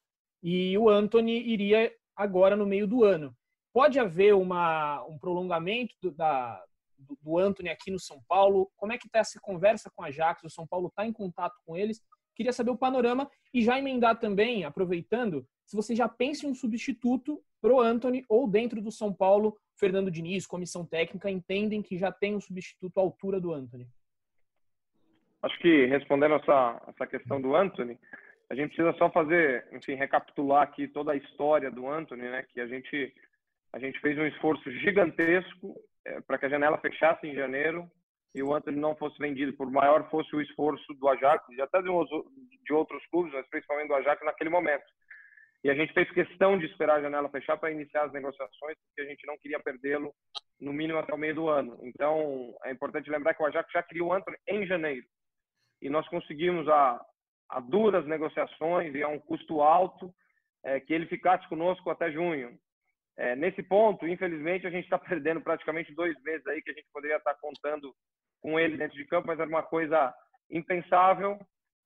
e o Anthony iria agora no meio do ano. Pode haver uma, um prolongamento do, da, do, do Anthony aqui no São Paulo? Como é que está essa conversa com a Ajax? O São Paulo está em contato com eles? Queria saber o panorama e já emendar também, aproveitando, se você já pensa em um substituto para o Anthony ou dentro do São Paulo, Fernando Diniz, comissão técnica, entendem que já tem um substituto à altura do Anthony? Acho que respondendo essa, essa questão do Anthony, a gente precisa só fazer, enfim, recapitular aqui toda a história do Anthony, né? Que a gente a gente fez um esforço gigantesco é, para que a janela fechasse em janeiro e o Anthony não fosse vendido, por maior fosse o esforço do Ajax e até de, de outros clubes, mas principalmente do Ajax naquele momento. E a gente fez questão de esperar a janela fechar para iniciar as negociações, porque a gente não queria perdê-lo no mínimo até o meio do ano. Então, é importante lembrar que o Ajax já criou o Anthony em janeiro. E nós conseguimos, a, a duras negociações e a um custo alto, é, que ele ficasse conosco até junho. É, nesse ponto, infelizmente, a gente está (laughs) perdendo praticamente dois meses aí que a gente poderia estar tá contando com ele dentro de campo, mas era uma coisa impensável.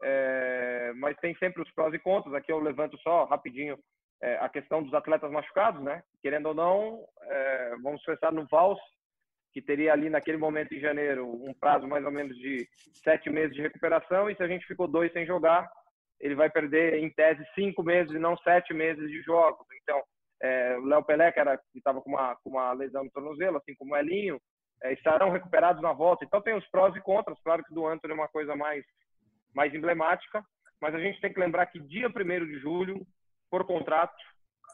É, mas tem sempre os prós e contras. Aqui eu levanto só rapidinho é, a questão dos atletas machucados, né? Querendo ou não, é, vamos pensar no Vals, que teria ali naquele momento em janeiro um prazo mais ou menos de sete meses de recuperação, e se a gente ficou dois sem jogar, ele vai perder em tese cinco meses e não sete meses de jogos. Então, é, o Léo Pelé, que estava com uma, com uma lesão no tornozelo, assim como o Elinho, é, estarão recuperados na volta. Então tem os prós e contras. Claro que do Antônio é uma coisa mais, mais emblemática, mas a gente tem que lembrar que dia 1 de julho, por contrato,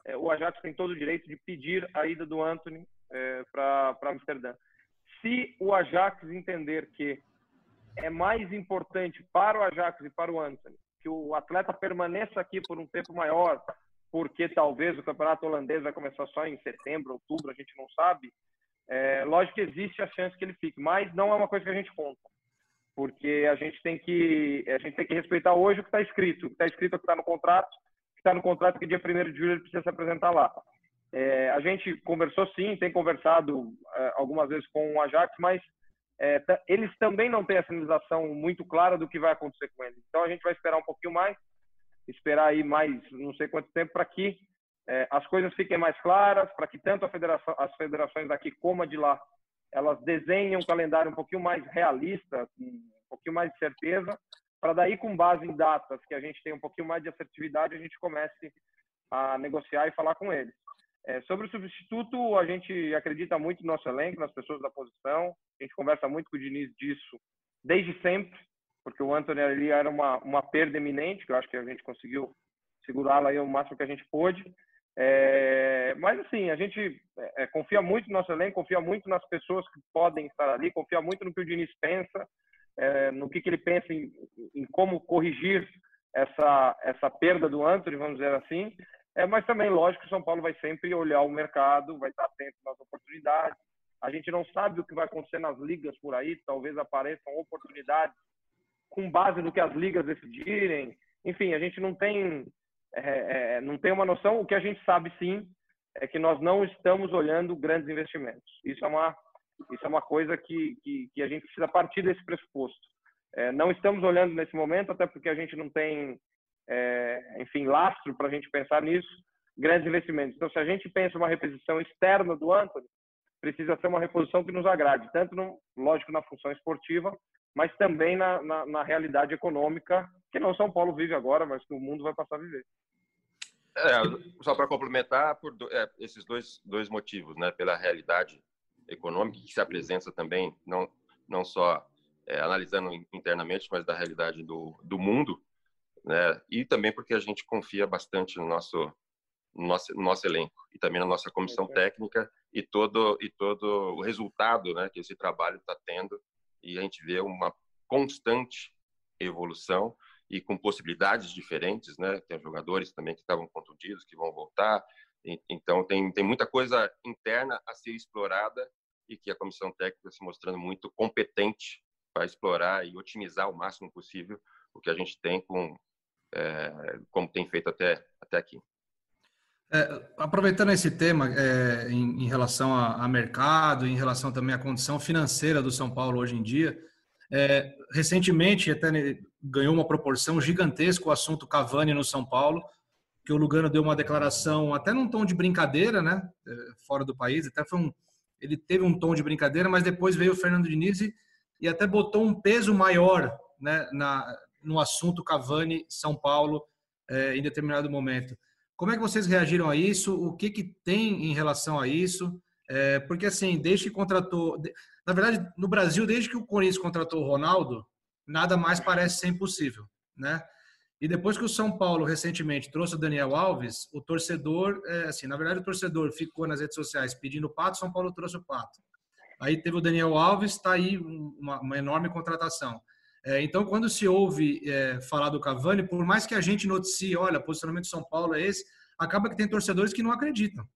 é, o Ajax tem todo o direito de pedir a ida do Anthony é, para Amsterdã. Se o Ajax entender que é mais importante para o Ajax e para o Anthony que o atleta permaneça aqui por um tempo maior, porque talvez o campeonato holandês vai começar só em setembro, outubro, a gente não sabe. É, lógico que existe a chance que ele fique, mas não é uma coisa que a gente conta, porque a gente tem que a gente tem que respeitar hoje o que está escrito, o que está escrito é o que está no contrato, que está no contrato que dia 1 de julho ele precisa se apresentar lá. É, a gente conversou sim, tem conversado é, algumas vezes com o Ajax, mas é, eles também não têm a sinalização muito clara do que vai acontecer com ele. Então a gente vai esperar um pouquinho mais esperar aí mais não sei quanto tempo para que é, as coisas fiquem mais claras, para que tanto federação, as federações daqui como a de lá elas desenhem um calendário um pouquinho mais realista, um pouquinho mais de certeza, para daí com base em datas que a gente tem um pouquinho mais de assertividade, a gente comece a negociar e falar com eles. É, sobre o substituto, a gente acredita muito no nosso elenco, nas pessoas da posição. A gente conversa muito com o Diniz disso desde sempre porque o Anthony ali era uma, uma perda eminente, que eu acho que a gente conseguiu segurá-la aí o máximo que a gente pôde. É, mas assim, a gente é, confia muito no nosso elenco, confia muito nas pessoas que podem estar ali, confia muito no que o Diniz pensa, é, no que, que ele pensa em, em, como corrigir essa, essa perda do Anthony, vamos dizer assim. É, mas também, lógico, o São Paulo vai sempre olhar o mercado, vai estar atento nas oportunidades. A gente não sabe o que vai acontecer nas ligas por aí, talvez apareçam oportunidades com base no que as ligas decidirem. Enfim, a gente não tem, é, é, não tem uma noção. O que a gente sabe sim é que nós não estamos olhando grandes investimentos. Isso é uma, isso é uma coisa que, que, que a gente precisa partir desse pressuposto. É, não estamos olhando nesse momento, até porque a gente não tem, é, enfim, lastro para a gente pensar nisso, grandes investimentos. Então, se a gente pensa uma reposição externa do Anthony, precisa ser uma reposição que nos agrade, tanto, no, lógico, na função esportiva, mas também na, na, na realidade econômica que não São Paulo vive agora, mas que o mundo vai passar a viver. É, só para complementar, por do, é, esses dois, dois motivos, né? Pela realidade econômica que se apresenta também, não, não só é, analisando internamente, mas da realidade do, do mundo, né? E também porque a gente confia bastante no nosso no nosso, no nosso elenco e também na nossa comissão técnica e todo e todo o resultado né, que esse trabalho está tendo e a gente vê uma constante evolução e com possibilidades diferentes, né? Tem jogadores também que estavam contundidos que vão voltar, então tem tem muita coisa interna a ser explorada e que a comissão técnica se mostrando muito competente para explorar e otimizar o máximo possível o que a gente tem com é, como tem feito até até aqui. É, aproveitando esse tema é, em, em, relação a, a, mercado, em relação também à condição financeira do São Paulo hoje em dia, é, recentemente até ganhou uma proporção gigantesca o assunto Cavani no São Paulo, que o Lugano deu uma declaração até num tom de brincadeira, né, é, fora do país, até foi um, ele teve um tom de brincadeira, mas depois veio o Fernando Diniz e, e até botou um peso maior, né, na, no assunto Cavani São Paulo é, em determinado momento. Como é que vocês reagiram a isso? O que, que tem em relação a isso? É, porque, assim, desde que contratou. Na verdade, no Brasil, desde que o Corinthians contratou o Ronaldo, nada mais parece ser impossível, né? E depois que o São Paulo recentemente trouxe o Daniel Alves, o torcedor, é, assim, na verdade, o torcedor ficou nas redes sociais pedindo o Pato, São Paulo trouxe o Pato. Aí teve o Daniel Alves, está aí uma, uma, enorme contratação. É, então, quando se ouve é, falar do Cavani, por mais que a gente noticie, olha, posicionamento de São Paulo é esse, acaba que tem torcedores que não acreditam,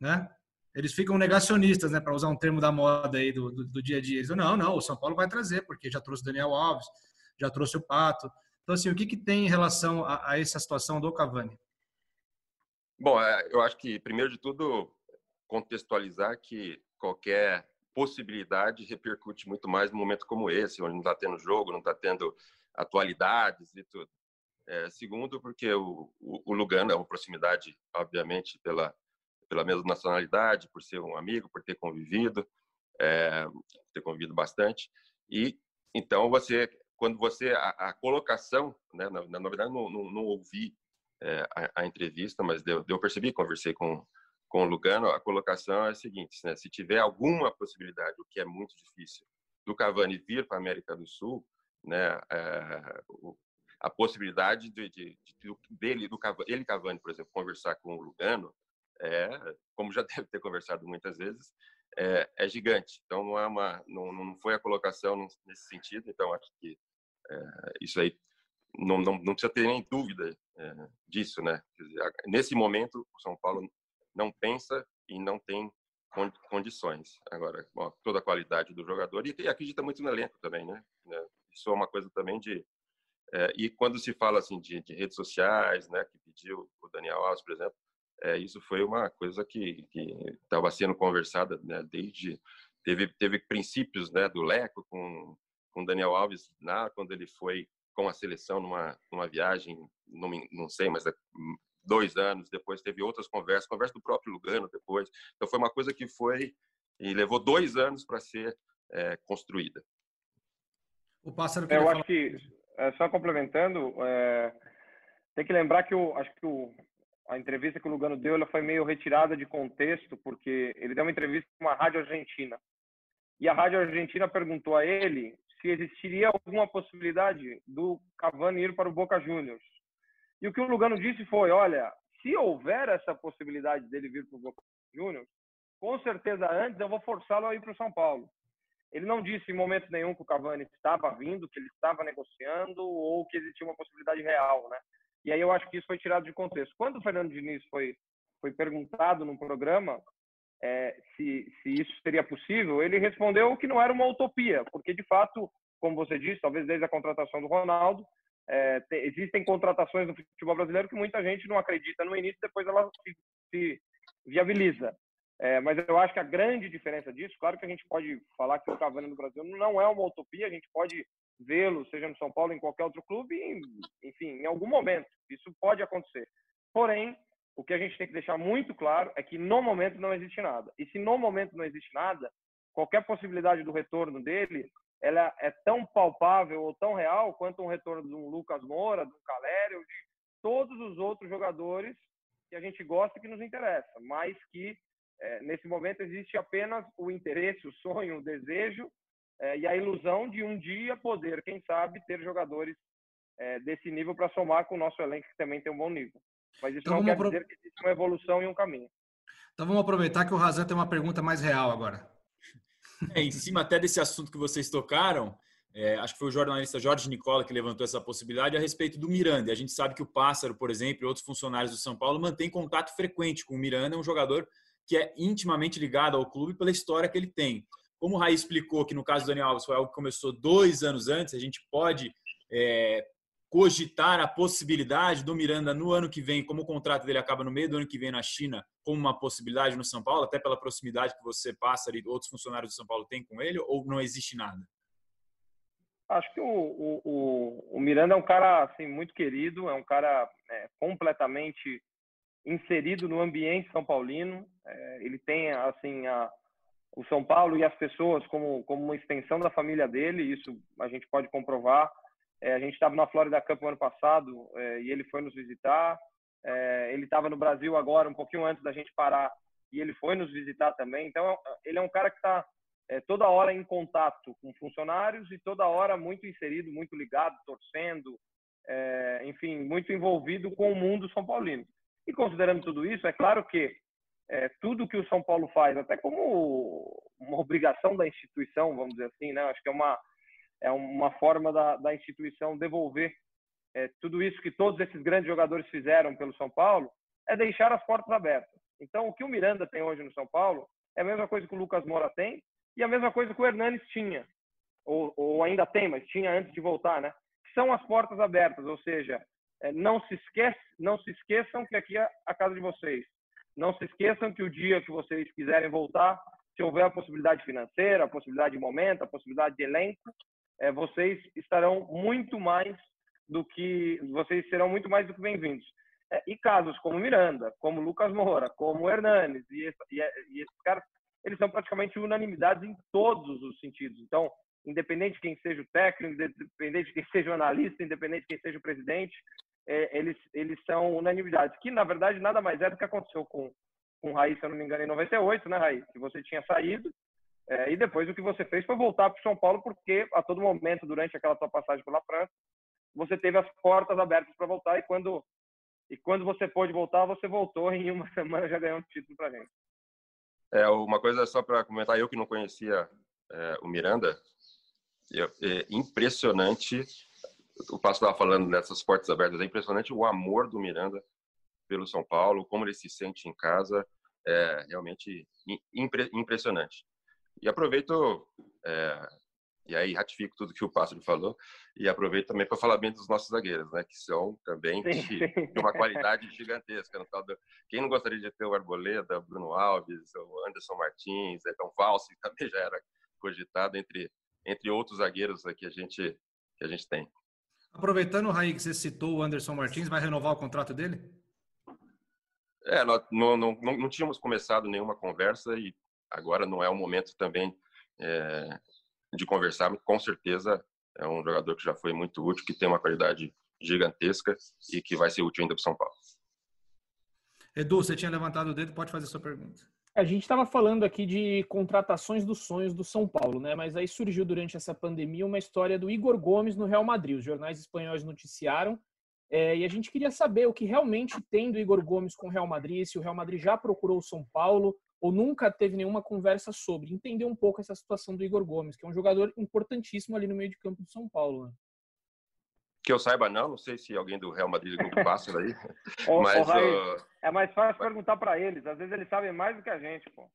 né? Eles ficam negacionistas, né? Para usar um termo da moda aí do, do, do, dia a dia. Eles não, não, o São Paulo vai trazer, porque já trouxe o Daniel Alves, já trouxe o Pato. Então, assim, o que, que tem em relação a, a essa situação do Cavani? Bom, é, eu acho que, primeiro de tudo, contextualizar que qualquer possibilidade repercute muito mais num momento como esse, onde não está tendo jogo, não está tendo atualidades e tudo. É, segundo, porque o, o, o, Lugano é uma proximidade, obviamente, pela, pela mesma nacionalidade, por ser um amigo, por ter convivido, é, ter convivido bastante. E então você, quando você a, a colocação, né, na, na, verdade não, não, não ouvi é, a, a, entrevista, mas eu, percebi, conversei com com o Lugano, a colocação é a seguinte: né, se tiver alguma possibilidade, o que é muito difícil, do Cavani vir para a América do Sul, né, é, a possibilidade de, de, de, dele, do Cavani, ele Cavani, por exemplo, conversar com o Lugano, é, como já (laughs) deve ter conversado muitas vezes, é, é gigante. Então não é uma, não, não foi a colocação nesse sentido. Então acho que é, isso aí não, não, não precisa ter nem dúvida é, disso, né? Dizer, nesse momento o São Paulo não pensa e não tem condições. Agora, bom, toda a qualidade do jogador e, acredita muito no elenco também, né? né? Isso é uma coisa também de é, e quando se fala assim de, de, redes sociais, né, que pediu o Daniel Alves, por exemplo, é, isso foi uma coisa que estava sendo conversada né, desde teve teve princípios né do Leco com com Daniel Alves lá quando ele foi com a seleção numa numa viagem não, não sei mas é dois anos, depois teve outras conversas, conversa do próprio Lugano depois. Então foi uma coisa que foi e levou dois anos para ser é, construída. O pássaro Eu falar... acho que é, só complementando, é, tem que lembrar que o, acho que o, a entrevista que o Lugano deu, ela foi meio retirada de contexto, porque ele deu uma entrevista com uma rádio argentina. E a rádio argentina perguntou a ele se existiria alguma possibilidade do Cavani ir para o Boca Juniors. E o que o Lugano disse foi: olha, se houver essa possibilidade dele vir para o Boca Juniors, com certeza antes eu vou forçá-lo a ir para o São Paulo. Ele não disse em momento nenhum que o Cavani estava vindo, que ele estava negociando ou que existia uma possibilidade real, né? E aí eu acho que isso foi tirado de contexto. Quando o Fernando Diniz foi foi perguntado no programa é, se, se isso seria possível, ele respondeu que não era uma utopia, porque de fato, como você disse, talvez desde a contratação do Ronaldo, é, te, existem contratações no futebol brasileiro que muita gente não acredita no início, depois ela se, se viabiliza. É, mas eu acho que a grande diferença disso, claro que a gente pode falar que o Cavani no Brasil não é uma utopia, a gente pode vê-lo, seja no São Paulo, em qualquer outro clube, enfim, em algum momento, isso pode acontecer. Porém, o que a gente tem que deixar muito claro é que no momento não existe nada. E se no momento não existe nada, qualquer possibilidade do retorno dele ela é tão palpável ou tão real quanto um retorno de um Lucas Moura, de um Calério, de todos os outros jogadores que a gente gosta e que nos interessa, mas que é, nesse momento existe apenas o interesse, o sonho, o desejo é, e a ilusão de um dia poder, quem sabe, ter jogadores é, desse nível para somar com o nosso elenco que também tem um bom nível. Mas isso então, não quer dizer que existe uma evolução e um caminho. Então vamos aproveitar que o Razan tem uma pergunta mais real agora. É, em cima até desse assunto que vocês tocaram, é, acho que foi o jornalista Jorge Nicola que levantou essa possibilidade a respeito do Miranda. A gente sabe que o Pássaro, por exemplo, e outros funcionários do São Paulo mantêm contato frequente com o Miranda, é um jogador que é intimamente ligado ao clube pela história que ele tem. Como o Raí explicou que no caso do Daniel Alves foi algo que começou dois anos antes, a gente pode é, cogitar a possibilidade do Miranda no ano que vem, como o contrato dele acaba no meio do ano que vem na China, como uma possibilidade no São Paulo, até pela proximidade que você passa e outros funcionários do São Paulo têm com ele, ou não existe nada? Acho que o, o, o Miranda é um cara assim muito querido, é um cara é, completamente inserido no ambiente são paulino. É, ele tem assim a, o São Paulo e as pessoas como como uma extensão da família dele. Isso a gente pode comprovar. É, a gente estava na Florida Cup ano passado é, e ele foi nos visitar. É, ele estava no Brasil agora um pouquinho antes da gente parar e ele foi nos visitar também. Então ele é um cara que está é, toda hora em contato com funcionários e toda hora muito inserido, muito ligado, torcendo, é, enfim, muito envolvido com o mundo São Paulino. E considerando tudo isso, é claro que é, tudo que o São Paulo faz, até como uma obrigação da instituição, vamos dizer assim, né? Acho que é uma é uma forma da, da instituição devolver é, tudo isso que todos esses grandes jogadores fizeram pelo São Paulo, é deixar as portas abertas. Então, o que o Miranda tem hoje no São Paulo é a mesma coisa que o Lucas Moura tem e a mesma coisa que o Hernanes tinha, ou, ou ainda tem, mas tinha antes de voltar, né? São as portas abertas, ou seja, é, não se esquece, não se esqueçam que aqui é a casa de vocês. Não se esqueçam que o dia que vocês quiserem voltar, se houver a possibilidade financeira, a possibilidade de momento, a possibilidade de elenco, é, vocês estarão muito mais do que vocês serão muito mais do que bem-vindos. É, e casos como Miranda, como Lucas Moura, como Hernanes e, e, e esses caras eles são praticamente unanimidades em todos os sentidos. Então, independente de quem seja o técnico, independente de quem seja o analista, independente de quem seja o presidente, é, eles, eles são unanimidades. Que, na verdade, nada mais é do que aconteceu com, com o Raí, se eu não me engano, em 98, né, Raí? Que você tinha saído. É, e depois o que você fez foi voltar para o São Paulo, porque a todo momento, durante aquela sua passagem pela França, você teve as portas abertas para voltar. E quando, e quando você pôde voltar, você voltou em uma (laughs) semana já ganhou um título para gente. É, uma coisa só para comentar, eu que não conhecia é, o Miranda, é impressionante, o Passo estava falando dessas portas abertas, é impressionante o amor do Miranda pelo São Paulo, como ele se sente em casa, é realmente impre, impressionante. E aproveito é, e aí ratifico tudo que o Pássaro falou e aproveito também para falar bem dos nossos zagueiros, né, que são também de, de uma qualidade gigantesca. No do, quem não gostaria de ter o Arboleda, Bruno Alves, o Anderson Martins, então Valsi (laughs) também já era cogitado entre entre outros zagueiros que a gente que a gente tem. Aproveitando, Raí, que você citou o Anderson Martins, vai renovar o contrato dele? É, nós não, não, não, não tínhamos começado nenhuma conversa e agora não é o momento também é, de conversar, com certeza é um jogador que já foi muito útil, que tem uma qualidade gigantesca e que vai ser útil ainda para o São Paulo. Edu, você tinha levantado o dedo, pode fazer sua pergunta. A gente estava falando aqui de contratações dos sonhos do São Paulo, né? Mas aí surgiu durante essa pandemia uma história do Igor Gomes no Real Madrid. Os jornais espanhóis noticiaram é, e a gente queria saber o que realmente tem do Igor Gomes com o Real Madrid, se o Real Madrid já procurou o São Paulo ou nunca teve nenhuma conversa sobre, entender um pouco essa situação do Igor Gomes, que é um jogador importantíssimo ali no meio de campo do São Paulo. Né? Que eu saiba não, não sei se alguém do Real Madrid passa daí. (laughs) mas, Raí, uh... É mais fácil perguntar para eles, às vezes eles sabem mais do que a gente, pô.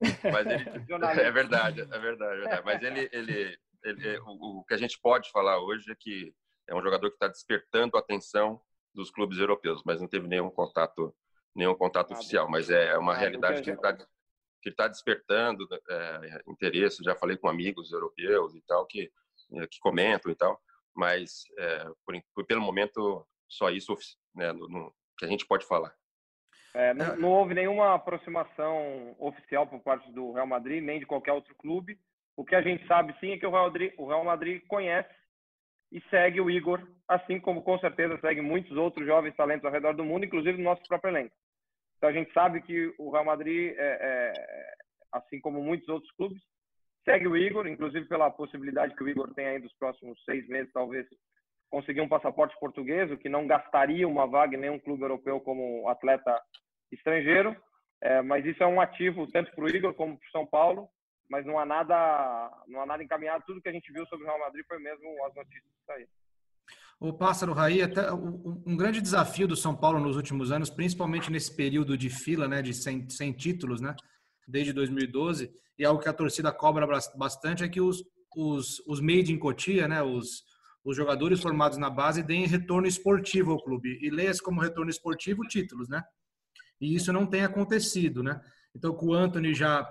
Mas ele... (laughs) (laughs) é verdade, é verdade, é verdade. Mas ele, ele, ele o, o que a gente pode falar hoje é que é um jogador que está despertando a atenção dos clubes europeus, mas não teve nenhum contato nenhum contato ah, oficial, mas é uma ah, realidade que ele está que está despertando é, interesse. Já falei com amigos europeus e tal que é, que comentam e tal, mas é, por, por, pelo momento só isso né, no, no, que a gente pode falar. É, não, não, houve nenhuma aproximação oficial por parte do Real Madrid nem de qualquer outro clube. O que a gente sabe sim é que o Real Madrid, o Real Madrid conhece e segue o Igor, assim como com certeza segue muitos outros jovens talentos ao redor do mundo, inclusive no nosso próprio elenco. Então a gente sabe que o Real Madrid, é, é, assim como muitos outros clubes, segue o Igor, inclusive pela possibilidade que o Igor tem aí dos próximos seis meses, talvez, conseguir um passaporte português, o que não gastaria uma vaga em nenhum clube europeu como atleta estrangeiro. É, mas isso é um ativo tanto para o Igor como para o São Paulo. Mas não há nada, não há nada encaminhado. Tudo que a gente viu sobre o Real Madrid foi mesmo as notícias que saíram. O Pássaro Raí, até um grande desafio do São Paulo nos últimos anos, principalmente nesse período de fila, né, de 100, 100 títulos, né, desde 2012, e algo que a torcida cobra bastante é que os, os, os made in Cotia, né, os, os jogadores formados na base deem retorno esportivo ao clube. E leia-se como retorno esportivo títulos, né? E isso não tem acontecido, né? Então, com o Anthony já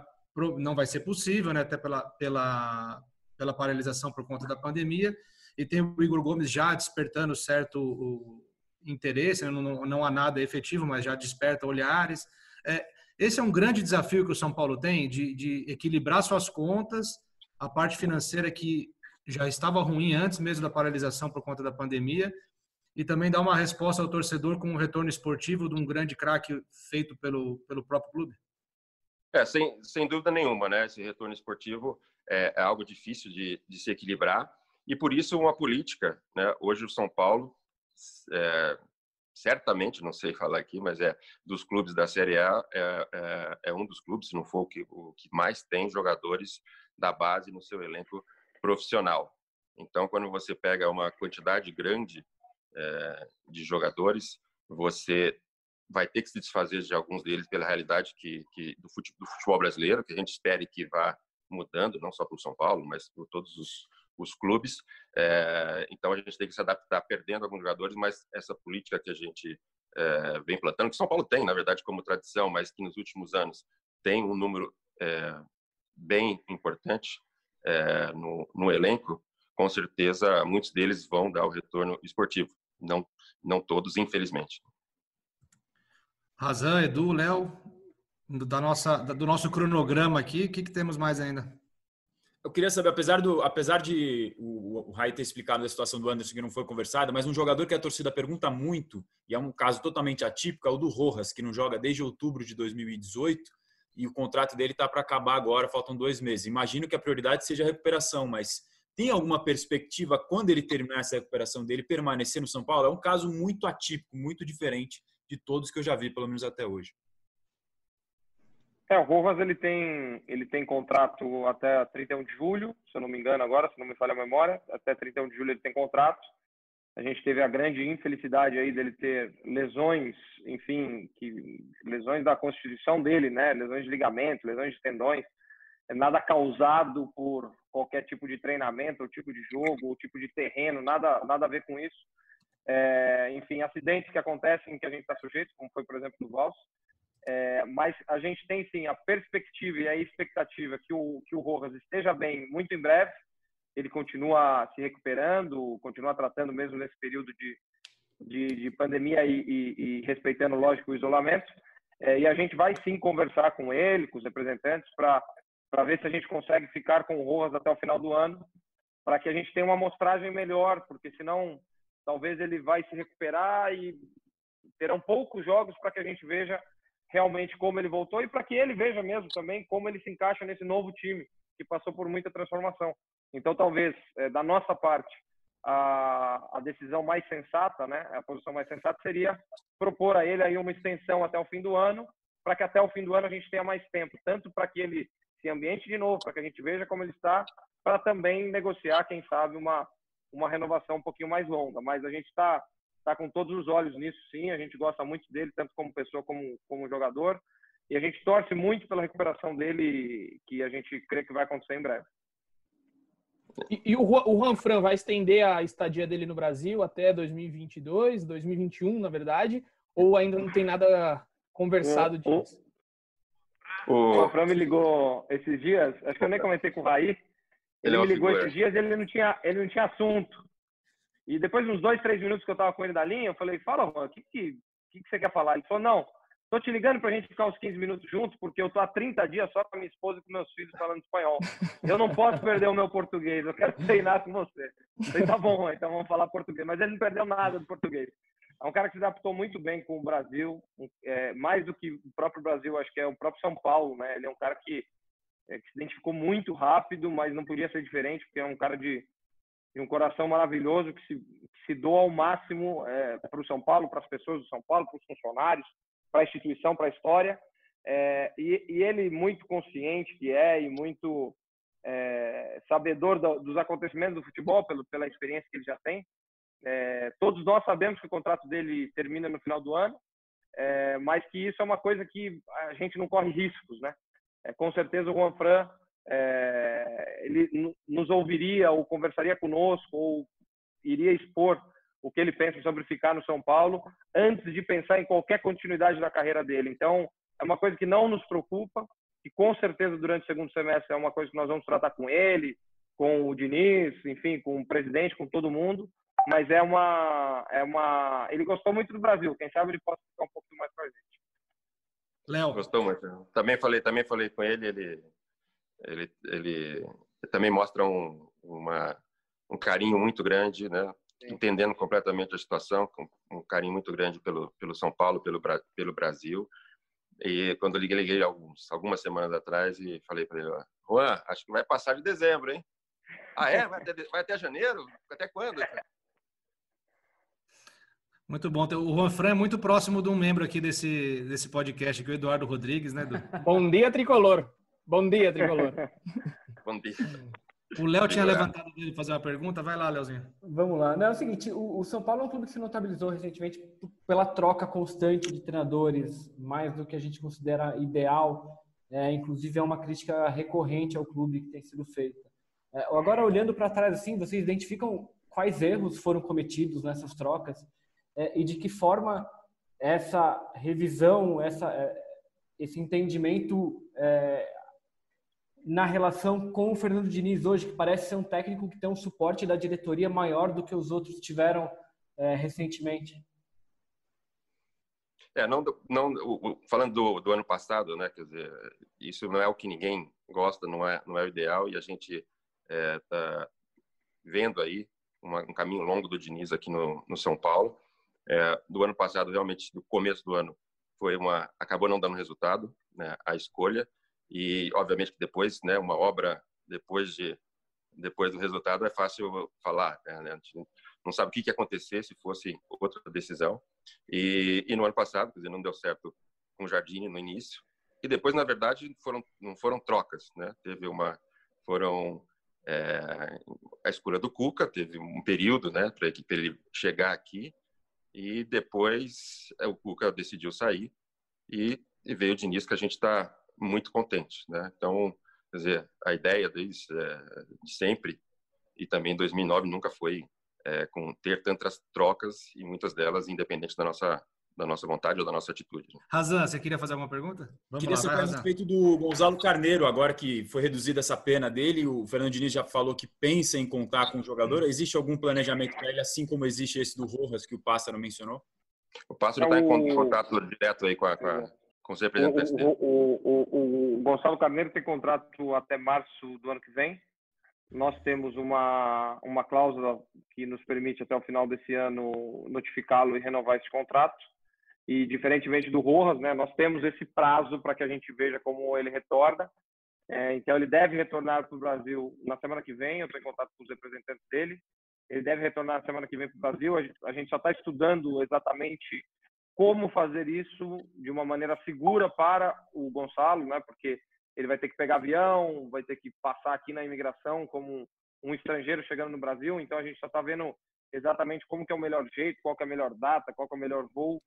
não vai ser possível, né? Até pela, pela, pela paralisação por conta da pandemia. E tem o Igor Gomes já despertando certo interesse, né? não, não, há nada efetivo, mas já desperta olhares. É, esse é um grande desafio que o São Paulo tem, de, de equilibrar suas contas, a parte financeira que já estava ruim antes mesmo da paralisação por conta da pandemia, e também dar uma resposta ao torcedor com um retorno esportivo de um grande craque feito pelo, pelo próprio clube? É, sem, sem dúvida nenhuma, né? Esse retorno esportivo é, é algo difícil de, de, se equilibrar e por isso uma política, né? Hoje o São Paulo, é, certamente, não sei falar aqui, mas é dos clubes da Série A, é, é, é um dos clubes, se não for o que, o que mais tem jogadores da base no seu elenco profissional. Então, quando você pega uma quantidade grande é, de jogadores, você vai ter que se desfazer de alguns deles pela realidade que, que do, futebol, brasileiro, que a gente espere que vá mudando, não só para o São Paulo, mas por todos os, os clubes. É, então a gente tem que se adaptar, perdendo alguns jogadores, mas essa política que a gente é, vem plantando, que São Paulo tem, na verdade, como tradição, mas que nos últimos anos tem um número é, bem importante no, no elenco, com certeza muitos deles vão dar o retorno esportivo. Não, não todos, infelizmente. Razan, Edu, Léo, da nossa, do nosso cronograma aqui, o que, que temos mais ainda? Eu queria saber, apesar, do, apesar de o, o Rai ter explicado a situação do Anderson que não foi conversada, mas um jogador que a torcida pergunta muito, e é um caso totalmente atípico, é o do Rojas, que não joga desde outubro de 2018 e o contrato dele está para acabar agora, faltam dois meses. Imagino que a prioridade seja a recuperação, mas tem alguma perspectiva quando ele terminar essa recuperação dele permanecer no São Paulo? É um caso muito atípico, muito diferente de todos que eu já vi, pelo menos até hoje. É, o Rojas ele tem, ele tem contrato até 31 de julho, se eu não me engano agora, se não me falha a memória, até 31 de julho ele tem contrato. A gente teve a grande infelicidade aí dele ter lesões, enfim, que lesões da constituição dele, né? Lesões de ligamento, lesões de tendões, é nada causado por qualquer tipo de treinamento, ou tipo de jogo, ou tipo de terreno, nada, nada a ver com isso. É, enfim, acidentes que acontecem que a gente está sujeito, como foi, por exemplo, no Vals. É, mas a gente tem sim a perspectiva e a expectativa que o, que o Rojas esteja bem muito em breve ele continua se recuperando, continua tratando mesmo nesse período de, de, de pandemia e, e, e, respeitando, lógico, o isolamento. É, e a gente vai sim conversar com ele, com os representantes, para ver se a gente consegue ficar com o Rojas até o final do ano, para que a gente tenha uma amostragem melhor, porque senão talvez ele vai se recuperar e terão poucos jogos para que a gente veja realmente como ele voltou e para que ele veja mesmo também como ele se encaixa nesse novo time que passou por muita transformação. Então, talvez, é, da nossa parte, a, a, decisão mais sensata, né, a posição mais sensata seria propor a ele aí uma extensão até o fim do ano, para que até o fim do ano a gente tenha mais tempo, tanto para que ele se ambiente de novo, para que a gente veja como ele está, para também negociar, quem sabe, uma, uma renovação um pouquinho mais longa. Mas a gente está tá com todos os olhos nisso, sim. A gente gosta muito dele, tanto como pessoa como como jogador. E a gente torce muito pela recuperação dele, que a gente crê que vai acontecer em breve. E, e o, o Juan Fran vai estender a estadia dele no Brasil até 2022, 2021, na verdade? Ou ainda não tem nada conversado o, disso? O, o Juan Fran me ligou esses dias, acho que eu nem comentei com o Raí. Ele, ele é me ligou esses dias e ele não tinha, ele não tinha assunto. E depois de uns dois, três minutos que eu tava com ele da linha, eu falei, fala, Juan, o que, que, que, que você quer falar? Ele falou, não, Tô te ligando pra gente ficar uns 15 minutos juntos, porque eu tô há 30 dias só com a minha esposa e com meus filhos falando espanhol. Eu não posso perder o meu português, eu quero treinar com você. falei, tá bom, então vamos falar português. Mas ele não perdeu nada do português. É um cara que se adaptou muito bem com o Brasil, é, mais do que o próprio Brasil, acho que é o próprio São Paulo, né? Ele é um cara que, é, que se identificou muito rápido, mas não podia ser diferente, porque é um cara de, de um coração maravilhoso que se, que se doa ao máximo é, para o São Paulo, para as pessoas do São Paulo, para os funcionários, para a instituição, para a história. É, e, e, ele muito consciente que é e muito é, sabedor do, dos acontecimentos do futebol pelo, pela experiência que ele já tem. É, todos nós sabemos que o contrato dele termina no final do ano, é, mas que isso é uma coisa que a gente não corre riscos, né? É, com certeza o Juan Fran é, ele nos ouviria ou conversaria conosco ou iria expor o que ele pensa sobre ficar no São Paulo antes de pensar em qualquer continuidade da carreira dele. Então é uma coisa que não nos preocupa, que com certeza durante o segundo semestre é uma coisa que nós vamos tratar com ele, com o Diniz, enfim, com o presidente, com todo mundo. Mas é uma, é uma. Ele gostou muito do Brasil. Quem sabe ele possa ficar um pouquinho mais com a gente. Léo. Gostou muito. Também falei, também falei com ele. Ele, ele, ele também mostra um, uma, um carinho muito grande, né? Sim. Entendendo completamente a situação, com um carinho muito grande pelo, pelo São Paulo, pelo, pelo Brasil. E quando eu liguei, liguei alguns, algumas semanas atrás e falei para ele, Juan, acho que vai passar de dezembro, hein? Ah, é? Vai até, vai até janeiro? Até quando? Muito bom. O Juan Fran é muito próximo de um membro aqui desse, desse podcast, que é o Eduardo Rodrigues, né? Do... Bom dia, Tricolor. Bom dia, Tricolor. (laughs) bom dia. O Léo tinha levantado dele fazer uma pergunta. Vai lá, Léozinho. Vamos lá. Não, é o seguinte, o, o, São Paulo é um clube que se notabilizou recentemente pela troca constante de treinadores, mais do que a gente considera ideal. É, inclusive, é uma crítica recorrente ao clube que tem sido feita. É, agora, olhando para trás, assim, vocês identificam quais erros foram cometidos nessas trocas é, e de que forma essa revisão, essa, é, esse entendimento é, na relação com o Fernando Diniz hoje, que parece ser um técnico que tem um suporte da diretoria maior do que os outros tiveram é, recentemente? É, não, não falando do, do, ano passado, né? Quer dizer, isso não é o que ninguém gosta, não é, não é o ideal e a gente está é, tá vendo aí uma, um caminho longo do Diniz aqui no, no São Paulo. É, do ano passado, realmente, do começo do ano, foi uma acabou não dando resultado, né? A escolha e obviamente que depois, né, uma obra depois de depois do resultado é fácil falar, né? A gente não sabe o que que ia acontecer se fosse outra decisão. E, e no ano passado, quer dizer, não deu certo com o Jardine no início. E depois, na verdade, foram não foram trocas, né? Teve uma foram é, a escolha do Cuca, teve um período, né, para ele chegar aqui. E depois é, o Cuca decidiu sair e, e veio o Diniz que a gente está muito contente, né? Então, quer dizer, a ideia deles é, de sempre e também em 2009 nunca foi é, com ter tantas trocas e muitas delas independentes da nossa da nossa vontade ou da nossa atitude. Né? Razan, você queria fazer alguma pergunta? Vamos queria lá, saber a respeito do Gonzalo Carneiro, agora que foi reduzida essa pena dele, o Fernando Diniz já falou que pensa em contar com o jogador. Existe algum planejamento para ele, assim como existe esse do Rojas que o Pássaro mencionou? O Pássaro está é o... em contato direto aí com a, com a o, o, o, Gonçalo Carneiro tem contrato até março do ano que vem. Nós temos uma, uma cláusula que nos permite até o final desse ano notificá-lo e renovar esse contrato. E diferentemente do Rojas, né, nós temos esse prazo para que a gente veja como ele retorna. É, então ele deve retornar para o Brasil na semana que vem. Eu estou em contato com os representantes dele. Ele deve retornar na semana que vem para o Brasil. A gente, a gente só está estudando exatamente como fazer isso de uma maneira segura para o Gonçalo, né? Porque ele vai ter que pegar avião, vai ter que passar aqui na imigração como um estrangeiro chegando no Brasil. Então a gente já está vendo exatamente como que é o melhor jeito, qual que é a melhor data, qual que é o melhor voo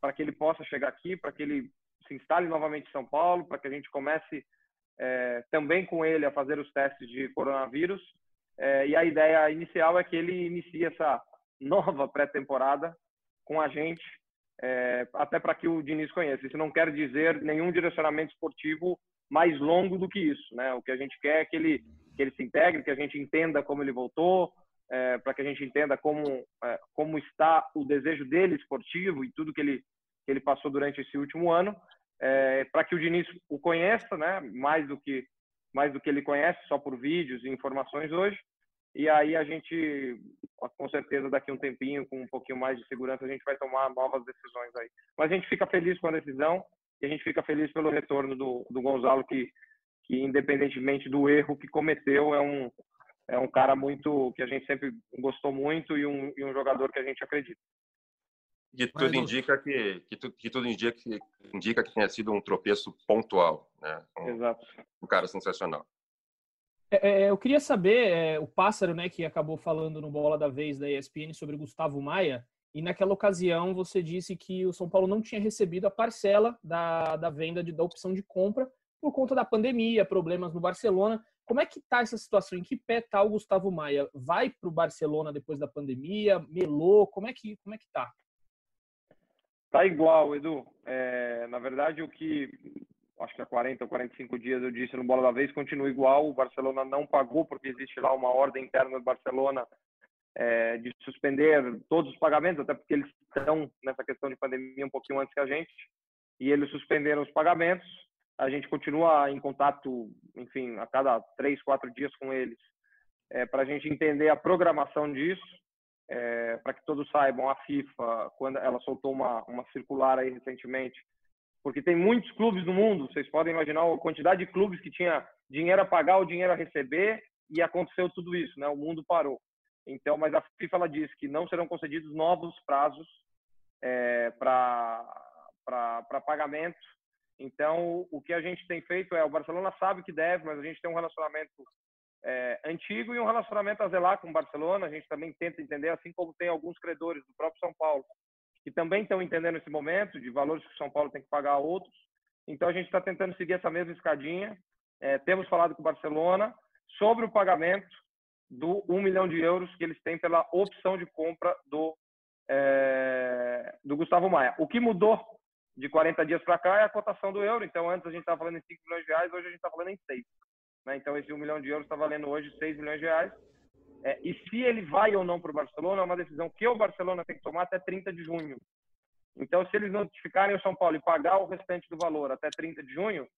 para que ele possa chegar aqui, para que ele se instale novamente em São Paulo, para que a gente comece é, também com ele a fazer os testes de coronavírus. É, e a ideia inicial é que ele inicie essa nova pré-temporada com a gente é, até para que o Diniz conheça. Isso não quer dizer nenhum direcionamento esportivo mais longo do que isso. Né? O que a gente quer é que ele, que ele se integre, que a gente entenda como ele voltou, é, para que a gente entenda como, é, como está o desejo dele esportivo e tudo que ele, que ele passou durante esse último ano, é, para que o Diniz o conheça, né? mais, do que, mais do que ele conhece só por vídeos e informações hoje, e aí a gente, com certeza, daqui a um tempinho, com um pouquinho mais de segurança, a gente vai tomar novas decisões aí. Mas a gente fica feliz com a decisão e a gente fica feliz pelo retorno do, do Gonzalo, que, que independentemente do erro que cometeu, é um, é um cara muito que a gente sempre gostou muito e um, e um jogador que a gente acredita. De tudo indica que, que, tu, que tudo indica que, indica que tenha sido um tropeço pontual, né? Um, Exato. Um cara sensacional. É, é, eu queria saber, é, o Pássaro, né, que acabou falando no Bola da Vez da ESPN sobre Gustavo Maia, e naquela ocasião você disse que o São Paulo não tinha recebido a parcela da, da venda de, da opção de compra por conta da pandemia, problemas no Barcelona. Como é que está essa situação? Em que pé está o Gustavo Maia? Vai para o Barcelona depois da pandemia? Melou? Como é que como é que tá? Tá igual, Edu. É, na verdade, o que acho que há 40 ou 45 dias eu disse no Bola da Vez continua igual. O Barcelona não pagou porque existe lá uma ordem interna do Barcelona é, de suspender todos os pagamentos, até porque eles estão nessa questão de pandemia um pouquinho antes que a gente. E eles suspenderam os pagamentos a gente continua em contato, enfim, a cada três, quatro dias com eles, é, para a gente entender a programação disso, é, para que todos saibam, a FIFA, quando ela soltou uma, uma circular aí recentemente, porque tem muitos clubes no mundo, vocês podem imaginar a quantidade de clubes que tinha dinheiro a pagar, o dinheiro a receber, e aconteceu tudo isso, né? O mundo parou. Então, mas a FIFA ela diz que não serão concedidos novos prazos é, para pagamento então, o que a gente tem feito é, o Barcelona sabe que deve, mas a gente tem um relacionamento é, antigo e um relacionamento a zelar com o Barcelona. A gente também tenta entender, assim como tem alguns credores do próprio São Paulo, que também estão entendendo esse momento de valores que o São Paulo tem que pagar a outros. Então, a gente está tentando seguir essa mesma escadinha. É, temos falado com o Barcelona sobre o pagamento do 1 milhão de euros que eles têm pela opção de compra do, é, do Gustavo Maia. O que mudou de 40 dias para cá é a cotação do euro. Então, antes a gente estava falando em 5 milhões de reais, hoje a gente está falando em 6. Né? Então, esse 1 milhão de euros está valendo hoje 6 milhões de reais. É, e se ele vai ou não para o Barcelona, é uma decisão que o Barcelona tem que tomar até 30 de junho. Então, se eles notificarem o São Paulo e pagar o restante do valor até 30 de junho,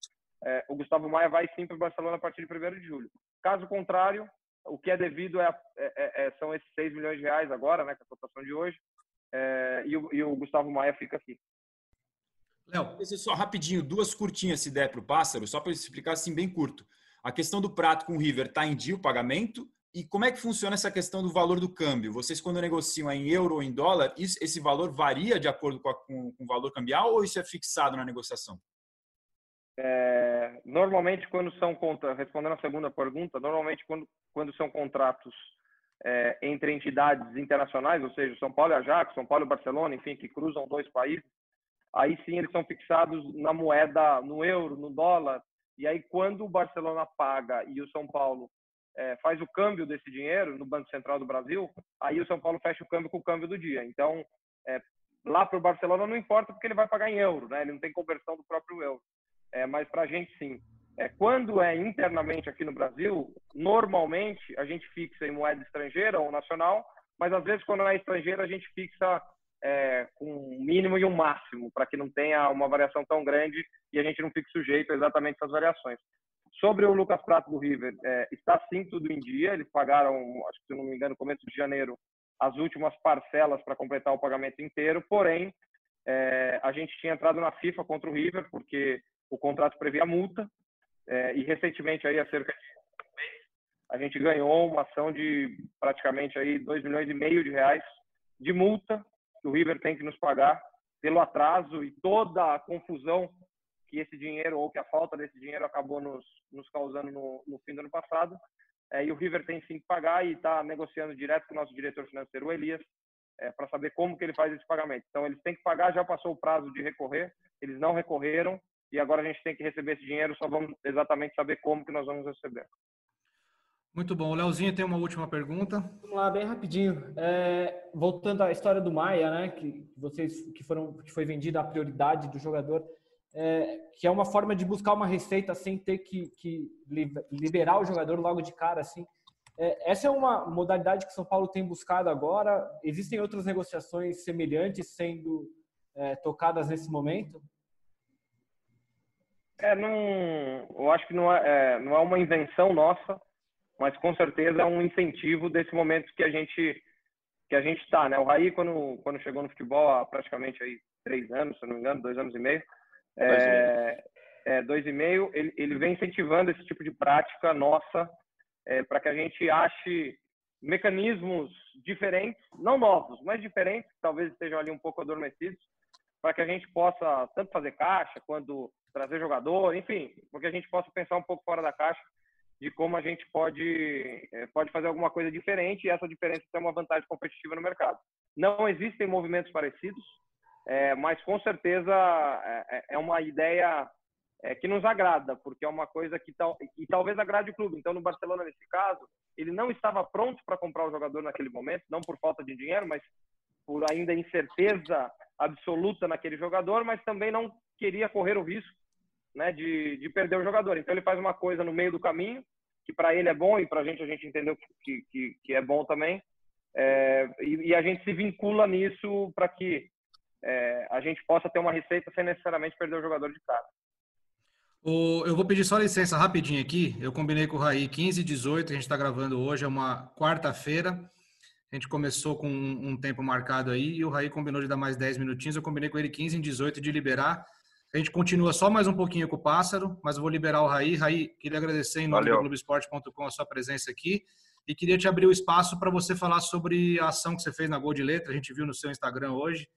é, o Gustavo Maia vai sim para o Barcelona a partir de 1 de julho. Caso contrário, o que é devido é, é, é, são esses 6 milhões de reais agora, né, com a cotação de hoje, é, e o, e, o, Gustavo Maia fica aqui. Léo, só rapidinho, duas curtinhas se der para o pássaro, só para explicar assim bem curto. A questão do prato com o River está em dia o pagamento? E como é que funciona essa questão do valor do câmbio? Vocês, quando negociam em euro ou em dólar, esse valor varia de acordo com, a, com, com, o valor cambial ou isso é fixado na negociação? É, normalmente, quando são respondendo a segunda pergunta, normalmente quando, quando são contratos é, entre entidades internacionais, ou seja, São Paulo e Ajax, São Paulo e Barcelona, enfim, que cruzam dois países, aí sim eles são fixados na moeda, no euro, no dólar. E aí, quando o Barcelona paga e o São Paulo é, faz o câmbio desse dinheiro no Banco Central do Brasil, aí o São Paulo fecha o câmbio com o câmbio do dia. Então, é, lá para o Barcelona não importa porque ele vai pagar em euro, né? Ele não tem conversão do próprio euro. É, mas para a gente sim. É, quando é internamente aqui no Brasil, normalmente a gente fixa em moeda estrangeira ou nacional, mas às vezes quando é estrangeira a gente fixa é, com um mínimo e um máximo, para que não tenha uma variação tão grande e a gente não fique sujeito exatamente essas variações. Sobre o Lucas Prato do River, é, está sim tudo em dia, eles pagaram, acho que se não me engano, no começo de janeiro, as últimas parcelas para completar o pagamento inteiro, porém, é, a gente tinha entrado na FIFA contra o River, porque o contrato previa multa, é, e recentemente, aí, há cerca de um mês, a gente ganhou uma ação de praticamente aí 2 milhões e meio de reais de multa que o River tem que nos pagar pelo atraso e toda a confusão que esse dinheiro ou que a falta desse dinheiro acabou nos, nos causando no, no fim do ano passado. É, e o River tem sim que pagar e está negociando direto com o nosso diretor financeiro, o Elias, é, para saber como que ele faz esse pagamento. Então, eles têm que pagar, já passou o prazo de recorrer, eles não recorreram e agora a gente tem que receber esse dinheiro, só vamos exatamente saber como que nós vamos receber. Muito bom. O Leozinho tem uma última pergunta. Vamos lá, bem rapidinho. É, voltando à história do Maia, né, que vocês que foram que foi vendida a prioridade do jogador, é, que é uma forma de buscar uma receita sem ter que, que liberar o jogador logo de cara, assim. É, essa é uma modalidade que São Paulo tem buscado agora. Existem outras negociações semelhantes sendo é, tocadas nesse momento? É, não, eu acho que não é, é não é uma invenção nossa mas com certeza é um incentivo desse momento que a gente que a gente está, né? O Raí quando quando chegou no futebol há praticamente aí três anos, se não me engano, dois anos e meio, é, é, dois e meio, ele, ele vem incentivando esse tipo de prática nossa é, para que a gente ache mecanismos diferentes, não novos, mas diferentes, talvez estejam ali um pouco adormecidos, para que a gente possa tanto fazer caixa quanto trazer jogador, enfim, porque a gente possa pensar um pouco fora da caixa de como a gente pode é, pode fazer alguma coisa diferente e essa diferença tem uma vantagem competitiva no mercado. Não existem movimentos parecidos, é, mas com certeza é, é, é uma ideia é, que nos agrada, porque é uma coisa que tal, e talvez agrade o clube. Então, no Barcelona, nesse caso, ele não estava pronto para comprar o jogador naquele momento, não por falta de dinheiro, mas por ainda incerteza absoluta naquele jogador, mas também não queria correr o risco né, de, de perder o jogador. Então, ele faz uma coisa no meio do caminho, que para ele é bom e para a gente a gente entendeu que, que, que é bom também. É, e, e, a gente se vincula nisso para que é, a gente possa ter uma receita sem necessariamente perder o jogador de cara. O, eu vou pedir só licença rapidinho aqui. Eu combinei com o Raí 15 e 18, a gente está gravando hoje, é uma quarta-feira. A gente começou com um, um, tempo marcado aí e o Raí combinou de dar mais 10 minutinhos. Eu combinei com ele 15 e 18 de liberar. A gente continua só mais um pouquinho com o Pássaro, mas eu vou liberar o Raí. Raí, queria agradecer em nome Valeu. do Globoesporte.com a sua presença aqui e queria te abrir o espaço para você falar sobre a ação que você fez na Gol de Letra. A gente viu no seu Instagram hoje.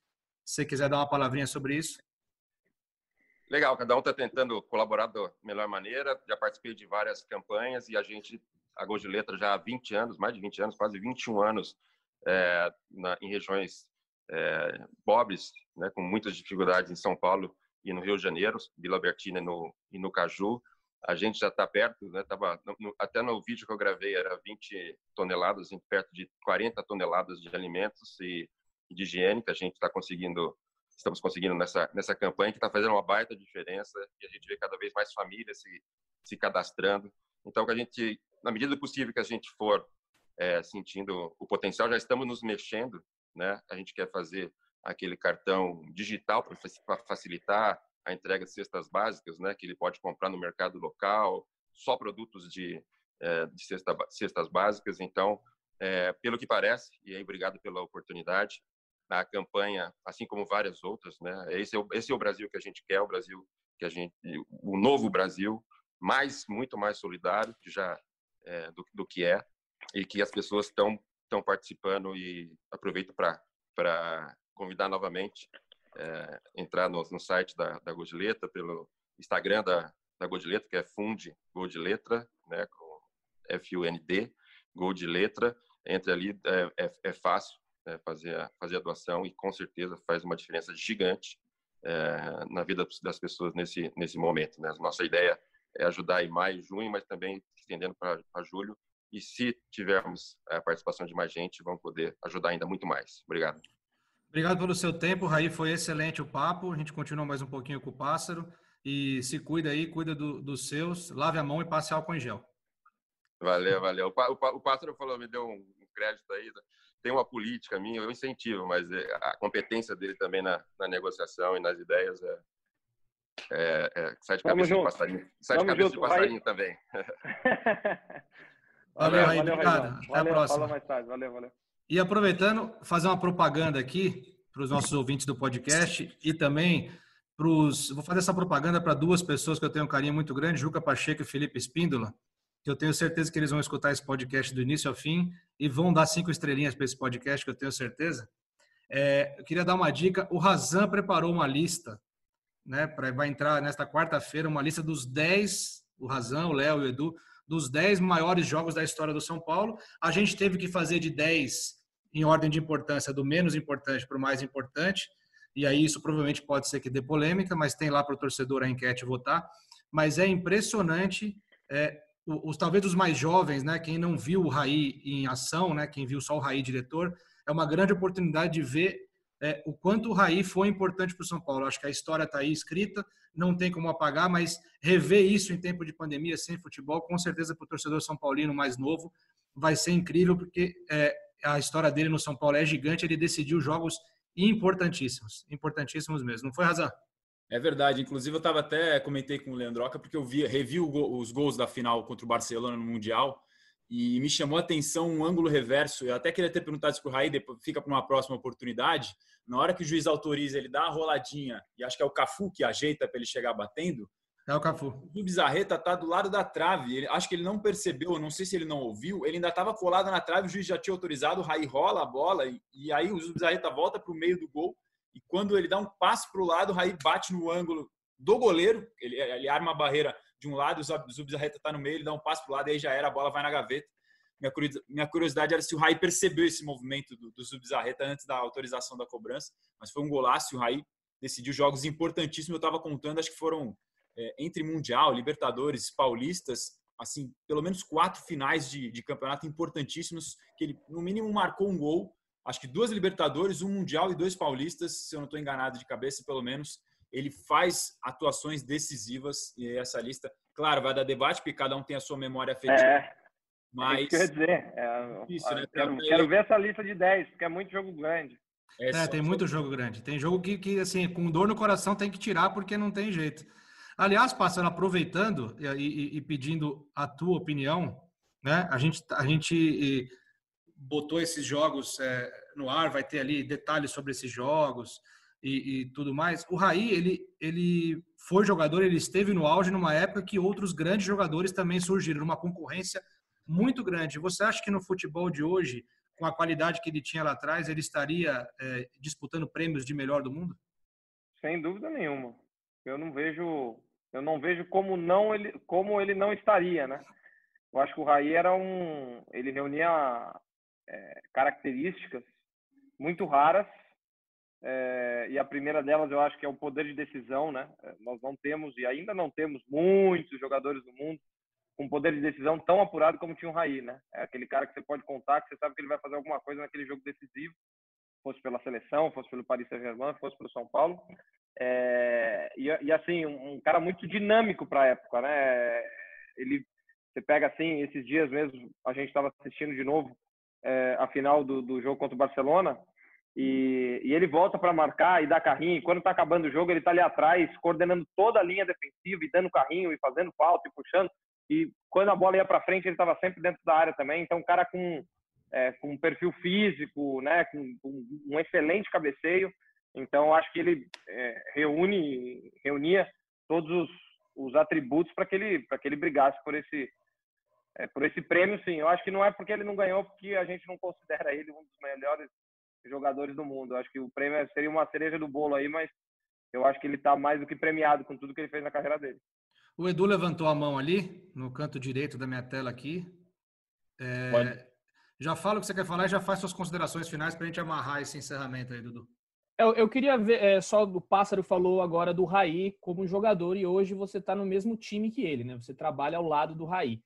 Se você quiser dar uma palavrinha sobre isso. Legal, cada um está tentando colaborar da melhor maneira. Já participei de várias campanhas e a gente, a Gol de Letra, já há 20 anos, mais de 20 anos, quase 21 anos, é, na, em regiões é, pobres, né, com muitas dificuldades em São Paulo e no Rio de Janeiro, Vila Bertina e no, e no Caju. A gente já está perto, né, tava, no, até no vídeo que eu gravei era 20 toneladas, perto de 40 toneladas de alimentos e, de higiene que a gente está conseguindo estamos conseguindo nessa, nessa campanha, que está fazendo uma baita diferença e a gente vê cada vez mais famílias se, se cadastrando. Então, que a gente, na medida do possível que a gente for é, sentindo o potencial, já estamos nos mexendo, né? A gente quer fazer aquele cartão digital para facilitar a entrega de cestas básicas, né? Que ele pode comprar no mercado local, só produtos de, é, de cesta, cestas básicas. Então, é, pelo que parece, e aí obrigado pela oportunidade, a campanha, assim como várias outras, né? Esse é o, esse é o Brasil que a gente quer, o Brasil que a gente, o novo Brasil, mais muito mais solidário já é, do, do que é e que as pessoas estão estão participando e aproveito para para convidar novamente é, entrar no, no, site da, da Godileta pelo Instagram da, da Godileta que é Funde Godileta, né? Com F U N D Godileta entre ali é, é, é fácil é, fazer, a, fazer a doação e com certeza faz uma diferença gigante é, na vida das pessoas nesse, nesse momento. Né? Nossa ideia é ajudar em maio, junho, mas também estendendo para julho. E se tivermos a participação de mais gente, vamos poder ajudar ainda muito mais. Obrigado. Obrigado pelo seu tempo, Raí. Foi excelente o papo. A gente continua mais um pouquinho com o pássaro. E se cuida aí, cuida do, dos seus. Lave a mão e passe álcool em gel. Valeu, valeu. O, o, o pássaro falou, me deu um crédito aí tem uma política minha, eu incentivo, mas é, a competência dele também na, na negociação e nas ideias é, é, é sai de cabeça de passarinho. Sai de cabeça junto. de passarinho Vai. também. (laughs) valeu, valeu, obrigado. Até valeu, a próxima. mais tarde. Valeu, valeu. E aproveitando, fazer uma propaganda aqui para os nossos ouvintes do podcast e também para os. Vou fazer essa propaganda para duas pessoas que eu tenho um carinho muito grande, Juca Pacheco e Felipe Espíndola eu tenho certeza que eles vão escutar esse podcast do início ao fim e vão dar cinco estrelinhas para esse podcast, que eu tenho certeza. É, eu queria dar uma dica. O Razan preparou uma lista, né? Pra, vai entrar nesta quarta-feira uma lista dos 10, o Razan, o Léo e o Edu, dos 10 maiores jogos da história do São Paulo. A gente teve que fazer de 10 em ordem de importância, do menos importante para o mais importante. E aí isso provavelmente pode ser que dê polêmica, mas tem lá para o torcedor a enquete votar. Mas é impressionante é, os talvez os mais jovens, né, quem não viu o Raí em ação, né, quem viu só o Raí diretor, é uma grande oportunidade de ver é, o quanto o Raí foi importante para o São Paulo. Acho que a história está aí escrita, não tem como apagar, mas rever isso em tempo de pandemia sem futebol, com certeza para o torcedor são paulino mais novo vai ser incrível, porque é, a história dele no São Paulo é gigante. Ele decidiu jogos importantíssimos, importantíssimos mesmo. Não foi razão? É verdade. Inclusive, eu estava até comentei com o Leandroca, porque eu vi, revi os gols da final contra o Barcelona no Mundial e me chamou a atenção um ângulo reverso. Eu até queria ter perguntado isso para o Raí, depois fica para uma próxima oportunidade. Na hora que o juiz autoriza, ele dá a roladinha, e acho que é o Cafu que ajeita para ele chegar batendo. É o Cafu. O Bizarreta tá do lado da trave. Ele, acho que ele não percebeu, não sei se ele não ouviu. Ele ainda estava colado na trave, o juiz já tinha autorizado, o Raí rola a bola e, e aí o Bizarreta volta para o meio do gol. E quando ele dá um passe para o lado, o Raí bate no ângulo do goleiro. Ele, ele arma a barreira de um lado, o Zubizarreta está no meio, ele dá um passe para o lado e aí já era, a bola vai na gaveta. Minha curiosidade era se o Raí percebeu esse movimento do, do Zubizarreta antes da autorização da cobrança, mas foi um golaço. O Raí decidiu jogos importantíssimos. Eu estava contando, acho que foram é, entre Mundial, Libertadores, Paulistas, assim, pelo menos quatro finais de, de campeonato importantíssimos, que ele, no mínimo, marcou um gol. Acho que duas Libertadores, um Mundial e dois Paulistas, se eu não estou enganado de cabeça, pelo menos. Ele faz atuações decisivas e essa lista, claro, vai dar debate, porque cada um tem a sua memória afetiva. É, mas... é isso que eu ia dizer. É, isso, né? quero, quero ver essa lista de 10, porque é muito jogo grande. É, é tem muito jogo grande. Tem jogo que, que, assim, com dor no coração tem que tirar porque não tem jeito. Aliás, passando, aproveitando e, e, e, pedindo a tua opinião, né? A gente, a gente botou esses jogos é, no ar, vai ter ali detalhes sobre esses jogos e, e, tudo mais. O Raí, ele, ele foi jogador, ele esteve no auge numa época que outros grandes jogadores também surgiram, uma concorrência muito grande. Você acha que no futebol de hoje com a qualidade que ele tinha lá atrás, ele estaria é, disputando prêmios de melhor do mundo? Sem dúvida nenhuma. Eu não vejo, eu não vejo como não ele, como ele não estaria, né? Eu acho que o Raí era um, ele reunia é, características muito raras é, e a primeira delas eu acho que é o poder de decisão, né? É, nós não temos e ainda não temos muitos jogadores do mundo com poder de decisão tão apurado como tinha o Raí, né? É aquele cara que você pode contar, que você sabe que ele vai fazer alguma coisa naquele jogo decisivo, fosse pela seleção, fosse pelo Paris Saint-Germain, fosse pelo São Paulo. É, e, e, assim, um, um, cara muito dinâmico para a época, né? Ele, você pega assim, esses dias mesmo, a gente estava assistindo de novo é, a final do, do jogo contra o Barcelona, e, e, ele volta para marcar e dá carrinho. E quando está acabando o jogo, ele está ali atrás, coordenando toda a linha defensiva e dando carrinho e fazendo falta e puxando. E quando a bola ia para frente, ele estava sempre dentro da área também. Então, um cara com, é, com um perfil físico, né, com, com, um excelente cabeceio. Então, acho que ele é, reúne, reunia todos os, os atributos para que ele para que ele brigasse por esse é, por esse prêmio, sim. Eu acho que não é porque ele não ganhou, porque a gente não considera ele um dos melhores jogadores do mundo. Eu acho que o prêmio seria uma cereja do bolo aí, mas eu acho que ele está mais do que premiado com tudo que ele fez na carreira dele. O Edu levantou a mão ali, no canto direito da minha tela aqui. É, já fala o que você quer falar e já faz suas considerações finais para a gente amarrar esse encerramento aí, Dudu. Eu, eu queria ver, é, só o Pássaro falou agora do Raí como jogador e hoje você está no mesmo time que ele, né? Você trabalha ao lado do Raí.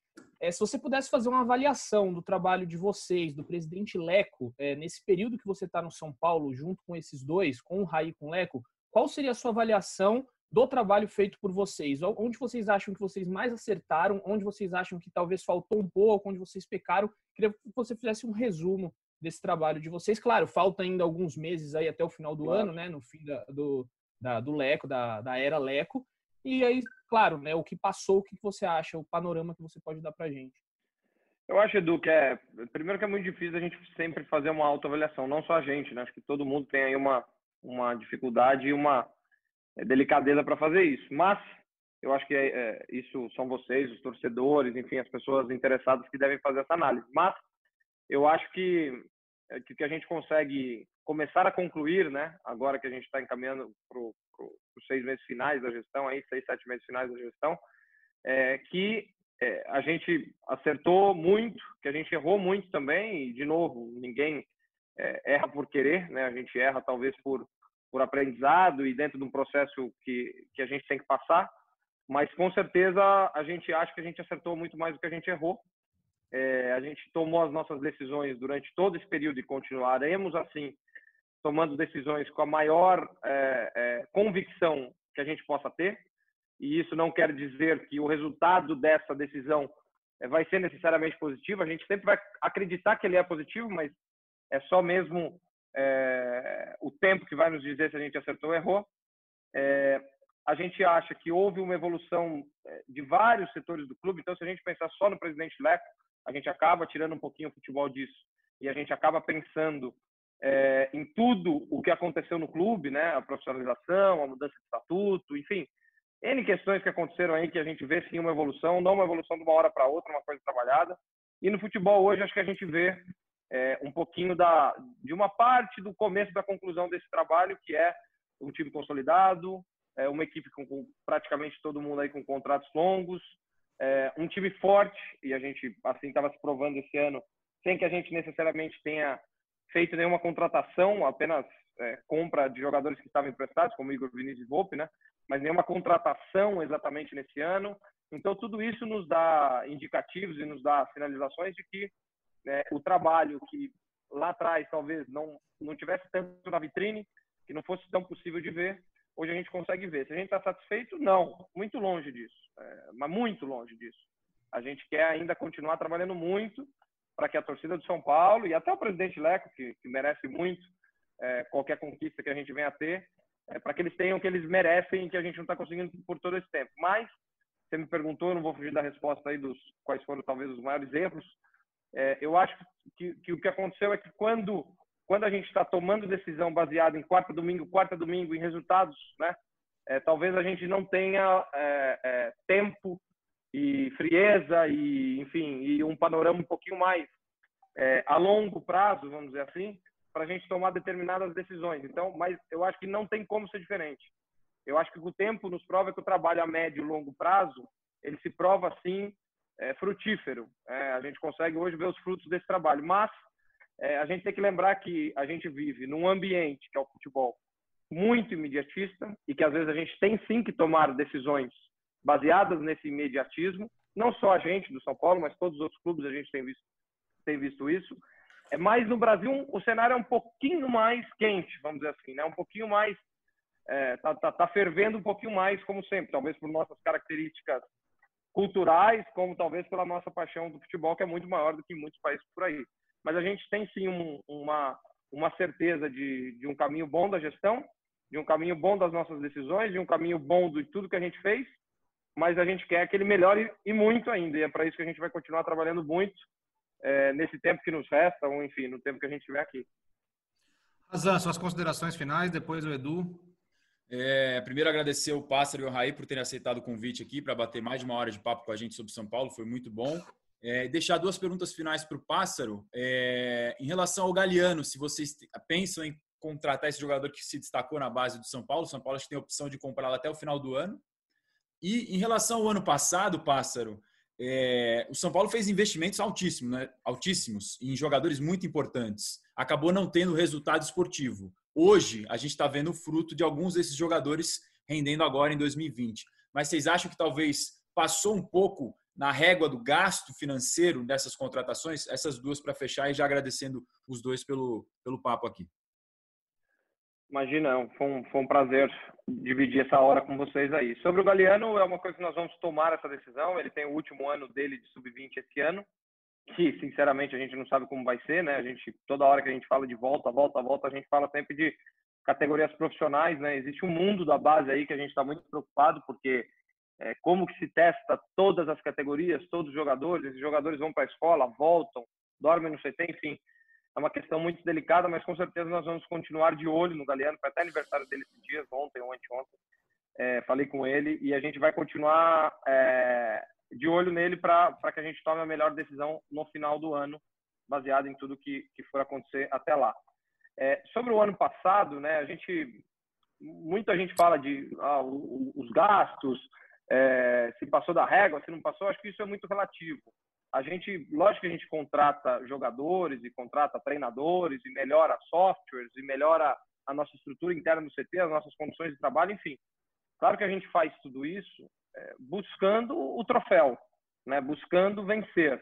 É, se você pudesse fazer uma avaliação do trabalho de vocês, do presidente Leco, é, nesse período que você está no São Paulo, junto com esses dois, com o Raí e com o Leco, qual seria a sua avaliação do trabalho feito por vocês? Onde vocês acham que vocês mais acertaram? Onde vocês acham que talvez faltou um pouco? Onde vocês pecaram? Queria que você fizesse um resumo desse trabalho de vocês. Claro, falta ainda alguns meses aí até o final do claro. ano, né? No fim da, do, da, do Leco, da, da era Leco. E aí, claro, né? O que passou, o que você acha, o panorama que você pode dar pra gente. Eu acho, Edu, que é. Primeiro que é muito difícil a gente sempre fazer uma autoavaliação, não só a gente, né? Acho que todo mundo tem aí uma, uma dificuldade e uma é, delicadeza para fazer isso. Mas eu acho que é, é, isso são vocês, os torcedores, enfim, as pessoas interessadas que devem fazer essa análise. Mas eu acho que é, que, que a gente consegue começar a concluir, né? Agora que a gente está encaminhando para os seis meses finais da gestão, aí seis, sete meses finais da gestão, é, que é, a gente acertou muito, que a gente errou muito também. E de novo, ninguém é, erra por querer, né? A gente erra talvez por por aprendizado e dentro de um processo que, que a gente tem que passar, mas com certeza a gente acha que a gente acertou muito mais do que a gente errou. É, a gente tomou as nossas decisões durante todo esse período e continuaremos assim, tomando decisões com a maior é, é, convicção que a gente possa ter. E isso não quer dizer que o resultado dessa decisão é, vai ser necessariamente positivo. A gente sempre vai acreditar que ele é positivo, mas é só mesmo é, o tempo que vai nos dizer se a gente acertou ou errou. É, a gente acha que houve uma evolução de vários setores do clube, então se a gente pensar só no presidente Leco, a gente acaba tirando um pouquinho o futebol disso e a gente acaba pensando é, em tudo o que aconteceu no clube, né, a profissionalização, a mudança de estatuto, enfim, N questões que aconteceram aí que a gente vê sim uma evolução, não uma evolução de uma hora para outra, uma coisa trabalhada. E no futebol hoje acho que a gente vê é, um pouquinho da, de uma parte do começo da conclusão desse trabalho, que é um time consolidado, é, uma equipe com, com, praticamente todo mundo aí com contratos longos, é, um time forte, e a gente assim estava se provando esse ano, sem que a gente necessariamente tenha feito nenhuma contratação, apenas é, compra de jogadores que estavam emprestados, como Igor Vinícius Volpe, né? mas nenhuma contratação exatamente nesse ano. Então, tudo isso nos dá indicativos e nos dá sinalizações de que né, o trabalho que lá atrás talvez não, não tivesse tanto na vitrine, que não fosse tão possível de ver, hoje a gente consegue ver. Se a gente está satisfeito, não, muito longe disso, é, mas muito longe disso. A gente quer ainda continuar trabalhando muito para que a torcida do São Paulo e até o presidente Leco, que, que merece muito é, qualquer conquista que a gente venha a ter, é, para que eles tenham o que eles merecem e que a gente não está conseguindo por todo esse tempo. Mas, você me perguntou, eu não vou fugir da resposta aí dos quais foram talvez os maiores erros. É, eu acho que, que, o que aconteceu é que quando, quando a gente está tomando decisão baseada em quarta domingo, quarta domingo, em resultados, né? É, talvez a gente não tenha é, é, tempo e frieza e, enfim, e um panorama um pouquinho mais é, a longo prazo, vamos dizer assim, para a gente tomar determinadas decisões. Então, mas eu acho que não tem como ser diferente. Eu acho que o tempo nos prova que o trabalho a médio e longo prazo ele se prova assim é, frutífero. É, a gente consegue hoje ver os frutos desse trabalho, mas é, a gente tem que lembrar que a gente vive num ambiente que é o futebol muito imediatista e que às vezes a gente tem sim que tomar decisões baseadas nesse imediatismo. Não só a gente do São Paulo, mas todos os outros clubes a gente tem visto tem visto isso. É, mas no Brasil o cenário é um pouquinho mais quente, vamos dizer assim, né? Um pouquinho mais é, tá, tá, fervendo um pouquinho mais, como sempre, talvez por nossas características culturais, como talvez pela nossa paixão do futebol, que é muito maior do que muitos países por aí. Mas a gente tem sim um, uma, uma certeza de, de um caminho bom da gestão, de um caminho bom das nossas decisões, de um caminho bom de tudo que a gente fez, mas a gente quer que ele melhore e muito ainda, e é para isso que a gente vai continuar trabalhando muito é, nesse tempo que nos resta, ou enfim, no tempo que a gente estiver aqui. Razan, suas considerações finais, depois o Edu. É, primeiro agradecer o Pássaro e o Raí por terem aceitado o convite aqui para bater mais de uma hora de papo com a gente sobre São Paulo, foi muito bom. É, deixar duas perguntas finais para o Pássaro. É, em relação ao Galeano, se vocês pensam em contratar esse jogador que se destacou na base do São Paulo, São Paulo acho que tem a opção de comprá-lo até o final do ano. E em relação ao ano passado, Pássaro, é, o São Paulo fez investimentos altíssimos, né? altíssimos em jogadores muito importantes. Acabou não tendo resultado esportivo. Hoje, a gente está vendo o fruto de alguns desses jogadores rendendo agora em 2020. Mas vocês acham que talvez passou um pouco na régua do gasto financeiro dessas contratações? Essas duas para fechar e já agradecendo os dois pelo, pelo papo aqui. Imagina, foi um, foi um prazer dividir essa hora com vocês aí. Sobre o Galeano, é uma coisa que nós vamos tomar essa decisão. Ele tem o último ano dele de sub-20 esse ano, que sinceramente a gente não sabe como vai ser, né? A gente toda hora que a gente fala de volta, volta, volta, a gente fala sempre de categorias profissionais, né? Existe um mundo da base aí que a gente está muito preocupado porque é, como que se testa todas as categorias, todos os jogadores, esses jogadores vão para a escola, voltam, dormem no CT, enfim é uma questão muito delicada, mas com certeza nós vamos continuar de olho no Galeano, foi até aniversário dele esses dias, ontem ou anteontem, é, falei com ele, e a gente vai continuar é, de olho nele para que a gente tome a melhor decisão no final do ano, baseado em tudo que, que for acontecer até lá. É, sobre o ano passado, né, a gente, muita gente fala de ah, os gastos, é, se passou da régua, se não passou, acho que isso é muito relativo a gente, lógico que a gente contrata jogadores e contrata treinadores e melhora softwares e melhora a nossa estrutura interna no CT, as nossas condições de trabalho, enfim. Claro que a gente faz tudo isso é, buscando o troféu, né? buscando vencer.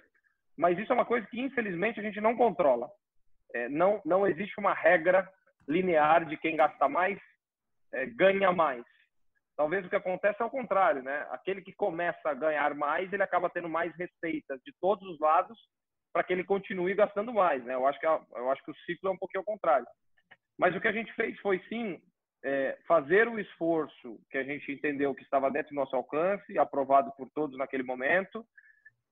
Mas isso é uma coisa que, infelizmente, a gente não controla. É, não, não existe uma regra linear de quem gasta mais é, ganha mais. Talvez o que acontece é o contrário, né? Aquele que começa a ganhar mais, ele acaba tendo mais receitas de todos os lados para que ele continue gastando mais, né? Eu acho que é, eu acho que o ciclo é um pouquinho ao contrário. Mas o que a gente fez foi sim é, fazer o esforço que a gente entendeu que estava dentro do nosso alcance, aprovado por todos naquele momento,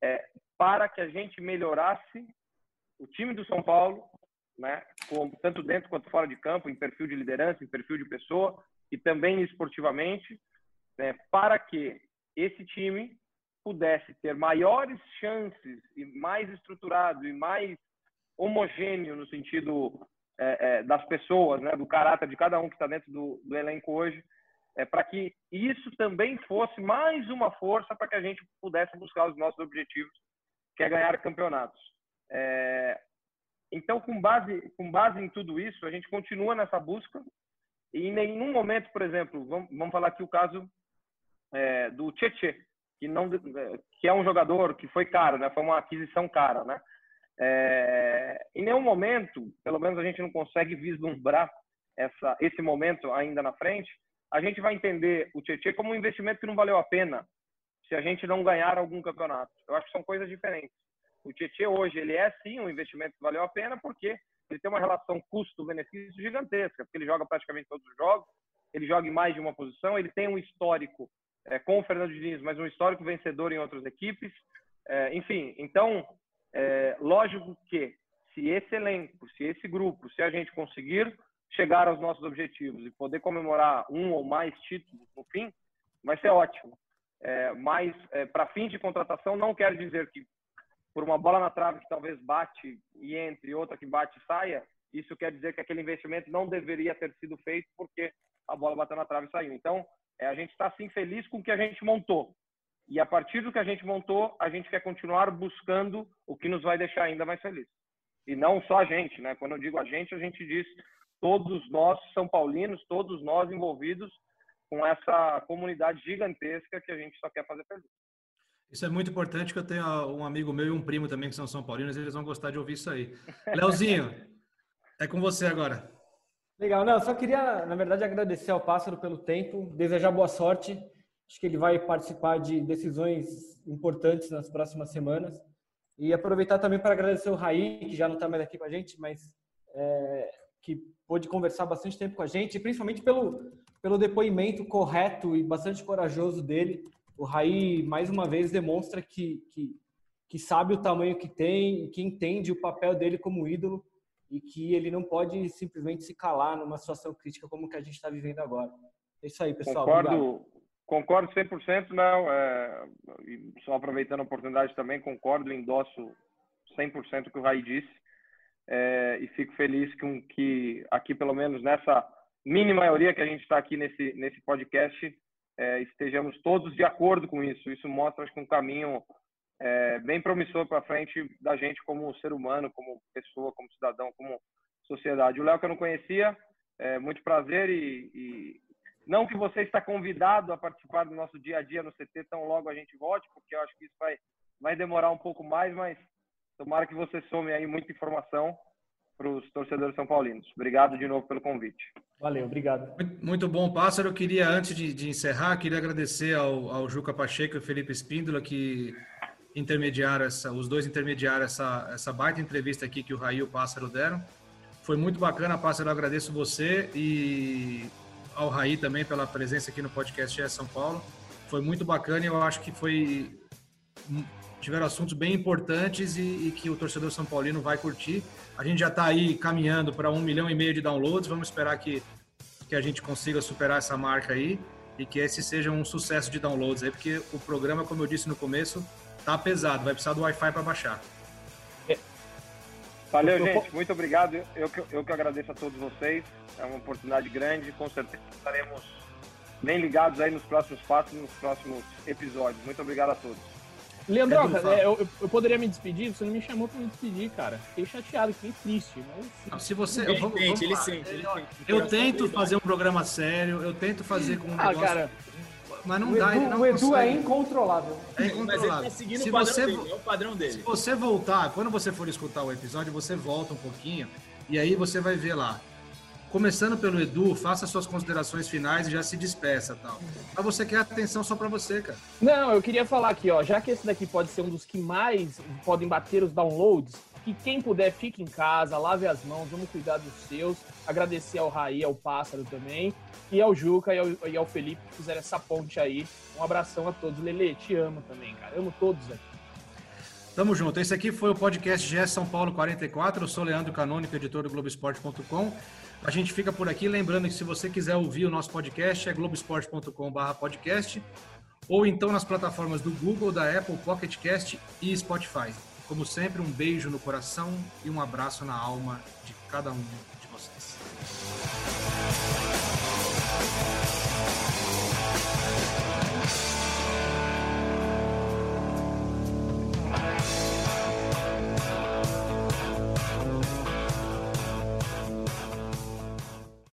é, para que a gente melhorasse o time do São Paulo, né? Tanto dentro quanto fora de campo, em perfil de liderança, em perfil de pessoa, e também esportivamente, né, para que esse time pudesse ter maiores chances e mais estruturado e mais homogêneo no sentido é, é, das pessoas, né, do caráter de cada um que está dentro do, do, elenco hoje, é, para que isso também fosse mais uma força para que a gente pudesse buscar os nossos objetivos, que é ganhar campeonatos. É, então, com base, com base em tudo isso, a gente continua nessa busca em nenhum momento, por exemplo, vamos, vamos falar aqui o caso é, do Tietê, que não que é um jogador que foi caro, né? Foi uma aquisição cara, né? É, em nenhum momento, pelo menos a gente não consegue vislumbrar essa, esse momento ainda na frente. A gente vai entender o Tietchan como um investimento que não valeu a pena se a gente não ganhar algum campeonato. Eu acho que são coisas diferentes. O Tietchan hoje ele é sim um investimento que valeu a pena porque ele tem uma relação custo-benefício gigantesca, porque ele joga praticamente todos os jogos, ele joga em mais de uma posição, ele tem um histórico é, com o Fernando Diniz, mas um histórico vencedor em outras equipes. É, enfim, então, é, lógico que se esse elenco, se esse grupo, se a gente conseguir chegar aos nossos objetivos e poder comemorar um ou mais títulos no fim, vai ser ótimo. É, mas, é, para fim de contratação, não quer dizer que por uma bola na trave que talvez bate e entre, outra que bate e saia, isso quer dizer que aquele investimento não deveria ter sido feito porque a bola bateu na trave e saiu. Então, é, a gente está sim feliz com o que a gente montou. E a partir do que a gente montou, a gente quer continuar buscando o que nos vai deixar ainda mais feliz. E não só a gente, né? Quando eu digo a gente, a gente diz todos nós são paulinos, todos nós envolvidos com essa comunidade gigantesca que a gente só quer fazer feliz. Isso é muito importante, que eu tenho um amigo meu e um primo também que são São Paulinos, eles vão gostar de ouvir isso aí. (laughs) Leozinho, é com você agora. Legal, não, só queria, na verdade, agradecer ao Pássaro pelo tempo, desejar boa sorte. Acho que ele vai participar de decisões importantes nas próximas semanas. E aproveitar também para agradecer o Raí, que já não está mais aqui com a gente, mas é, que pôde conversar bastante tempo com a gente, principalmente pelo, pelo depoimento correto e bastante corajoso dele. O Raí, mais uma vez, demonstra que, que, que sabe o tamanho que tem e que entende o papel dele como ídolo e que ele não pode simplesmente se calar numa situação crítica como que a gente está vivendo agora. É isso aí, pessoal. Concordo, Obrigado. concordo 100%, não. É, só aproveitando a oportunidade também, concordo, endosso 100% o que o Rai disse. É, e fico feliz com que aqui, pelo menos nessa mini maioria que a gente está aqui nesse, nesse podcast, é, estejamos todos de acordo com isso. Isso mostra, acho um caminho é, bem promissor para frente da gente como ser humano, como pessoa, como cidadão, como sociedade. O Léo que eu não conhecia, é, muito prazer e, e, não que você está convidado a participar do nosso dia a dia no CT tão logo a gente volte, porque eu acho que isso vai, vai demorar um pouco mais, mas tomara que você some aí muita informação para os torcedores são paulinos. Obrigado de novo pelo convite. Valeu, obrigado. Muito, bom, Pássaro. Eu queria, antes de, de encerrar, queria agradecer ao, ao Juca Pacheco e ao Felipe Espíndola, que intermediar essa, os dois intermediaram essa, essa baita entrevista aqui que o Raí e o Pássaro deram. Foi muito bacana, Pássaro, eu agradeço você e ao Raí também pela presença aqui no podcast é São Paulo. Foi muito bacana e eu acho que foi tiveram assuntos bem importantes e, e, que o torcedor são paulino vai curtir. A gente já está aí caminhando para um milhão e meio de downloads. Vamos esperar que, que a gente consiga superar essa marca aí e que esse seja um sucesso de downloads aí, porque o programa, como eu disse no começo, tá pesado, vai precisar do Wi-Fi para baixar. Valeu, gente. Muito obrigado. Eu que, eu que agradeço a todos vocês. É uma oportunidade grande. Com certeza estaremos bem ligados aí nos próximos passos, nos próximos episódios. Muito obrigado a todos. Leandro, é, eu, eu, poderia me despedir? Você não me chamou para me despedir, cara. Fiquei chateado, fiquei triste. Mas... Se você. Ele, vamos, vamos ele sente, ele sente. Eu tento fazer um programa sério, eu tento fazer com um ah, negócio. Cara, mas não o dá, Edu, não O Edu é consegue. é incontrolável. É incontrolável. Mas ele tá seguindo se o padrão você, dele, é o padrão dele. Se você voltar, quando você for escutar o episódio, você volta um pouquinho e aí você vai ver lá. Começando pelo Edu, faça suas considerações finais e já se despeça, tal. Mas você quer atenção só para você, cara. Não, eu queria falar aqui, ó, já que esse daqui pode ser um dos que mais podem bater os downloads, que quem puder fique em casa, lave as mãos, vamos cuidar dos seus. Agradecer ao Raí, ao Pássaro também, e ao Juca e ao, e ao Felipe que fizeram essa ponte aí. Um abração a todos. Lele, te amo também, cara. Amo todos aqui. Tamo junto. Esse aqui foi o podcast GS São Paulo 44. Eu sou Leandro Canônico, editor do Globoesporte.com. A gente fica por aqui. Lembrando que se você quiser ouvir o nosso podcast, é globoesporte.com/podcast ou então nas plataformas do Google, da Apple, Pocket Cast e Spotify. Como sempre, um beijo no coração e um abraço na alma de cada um de vocês.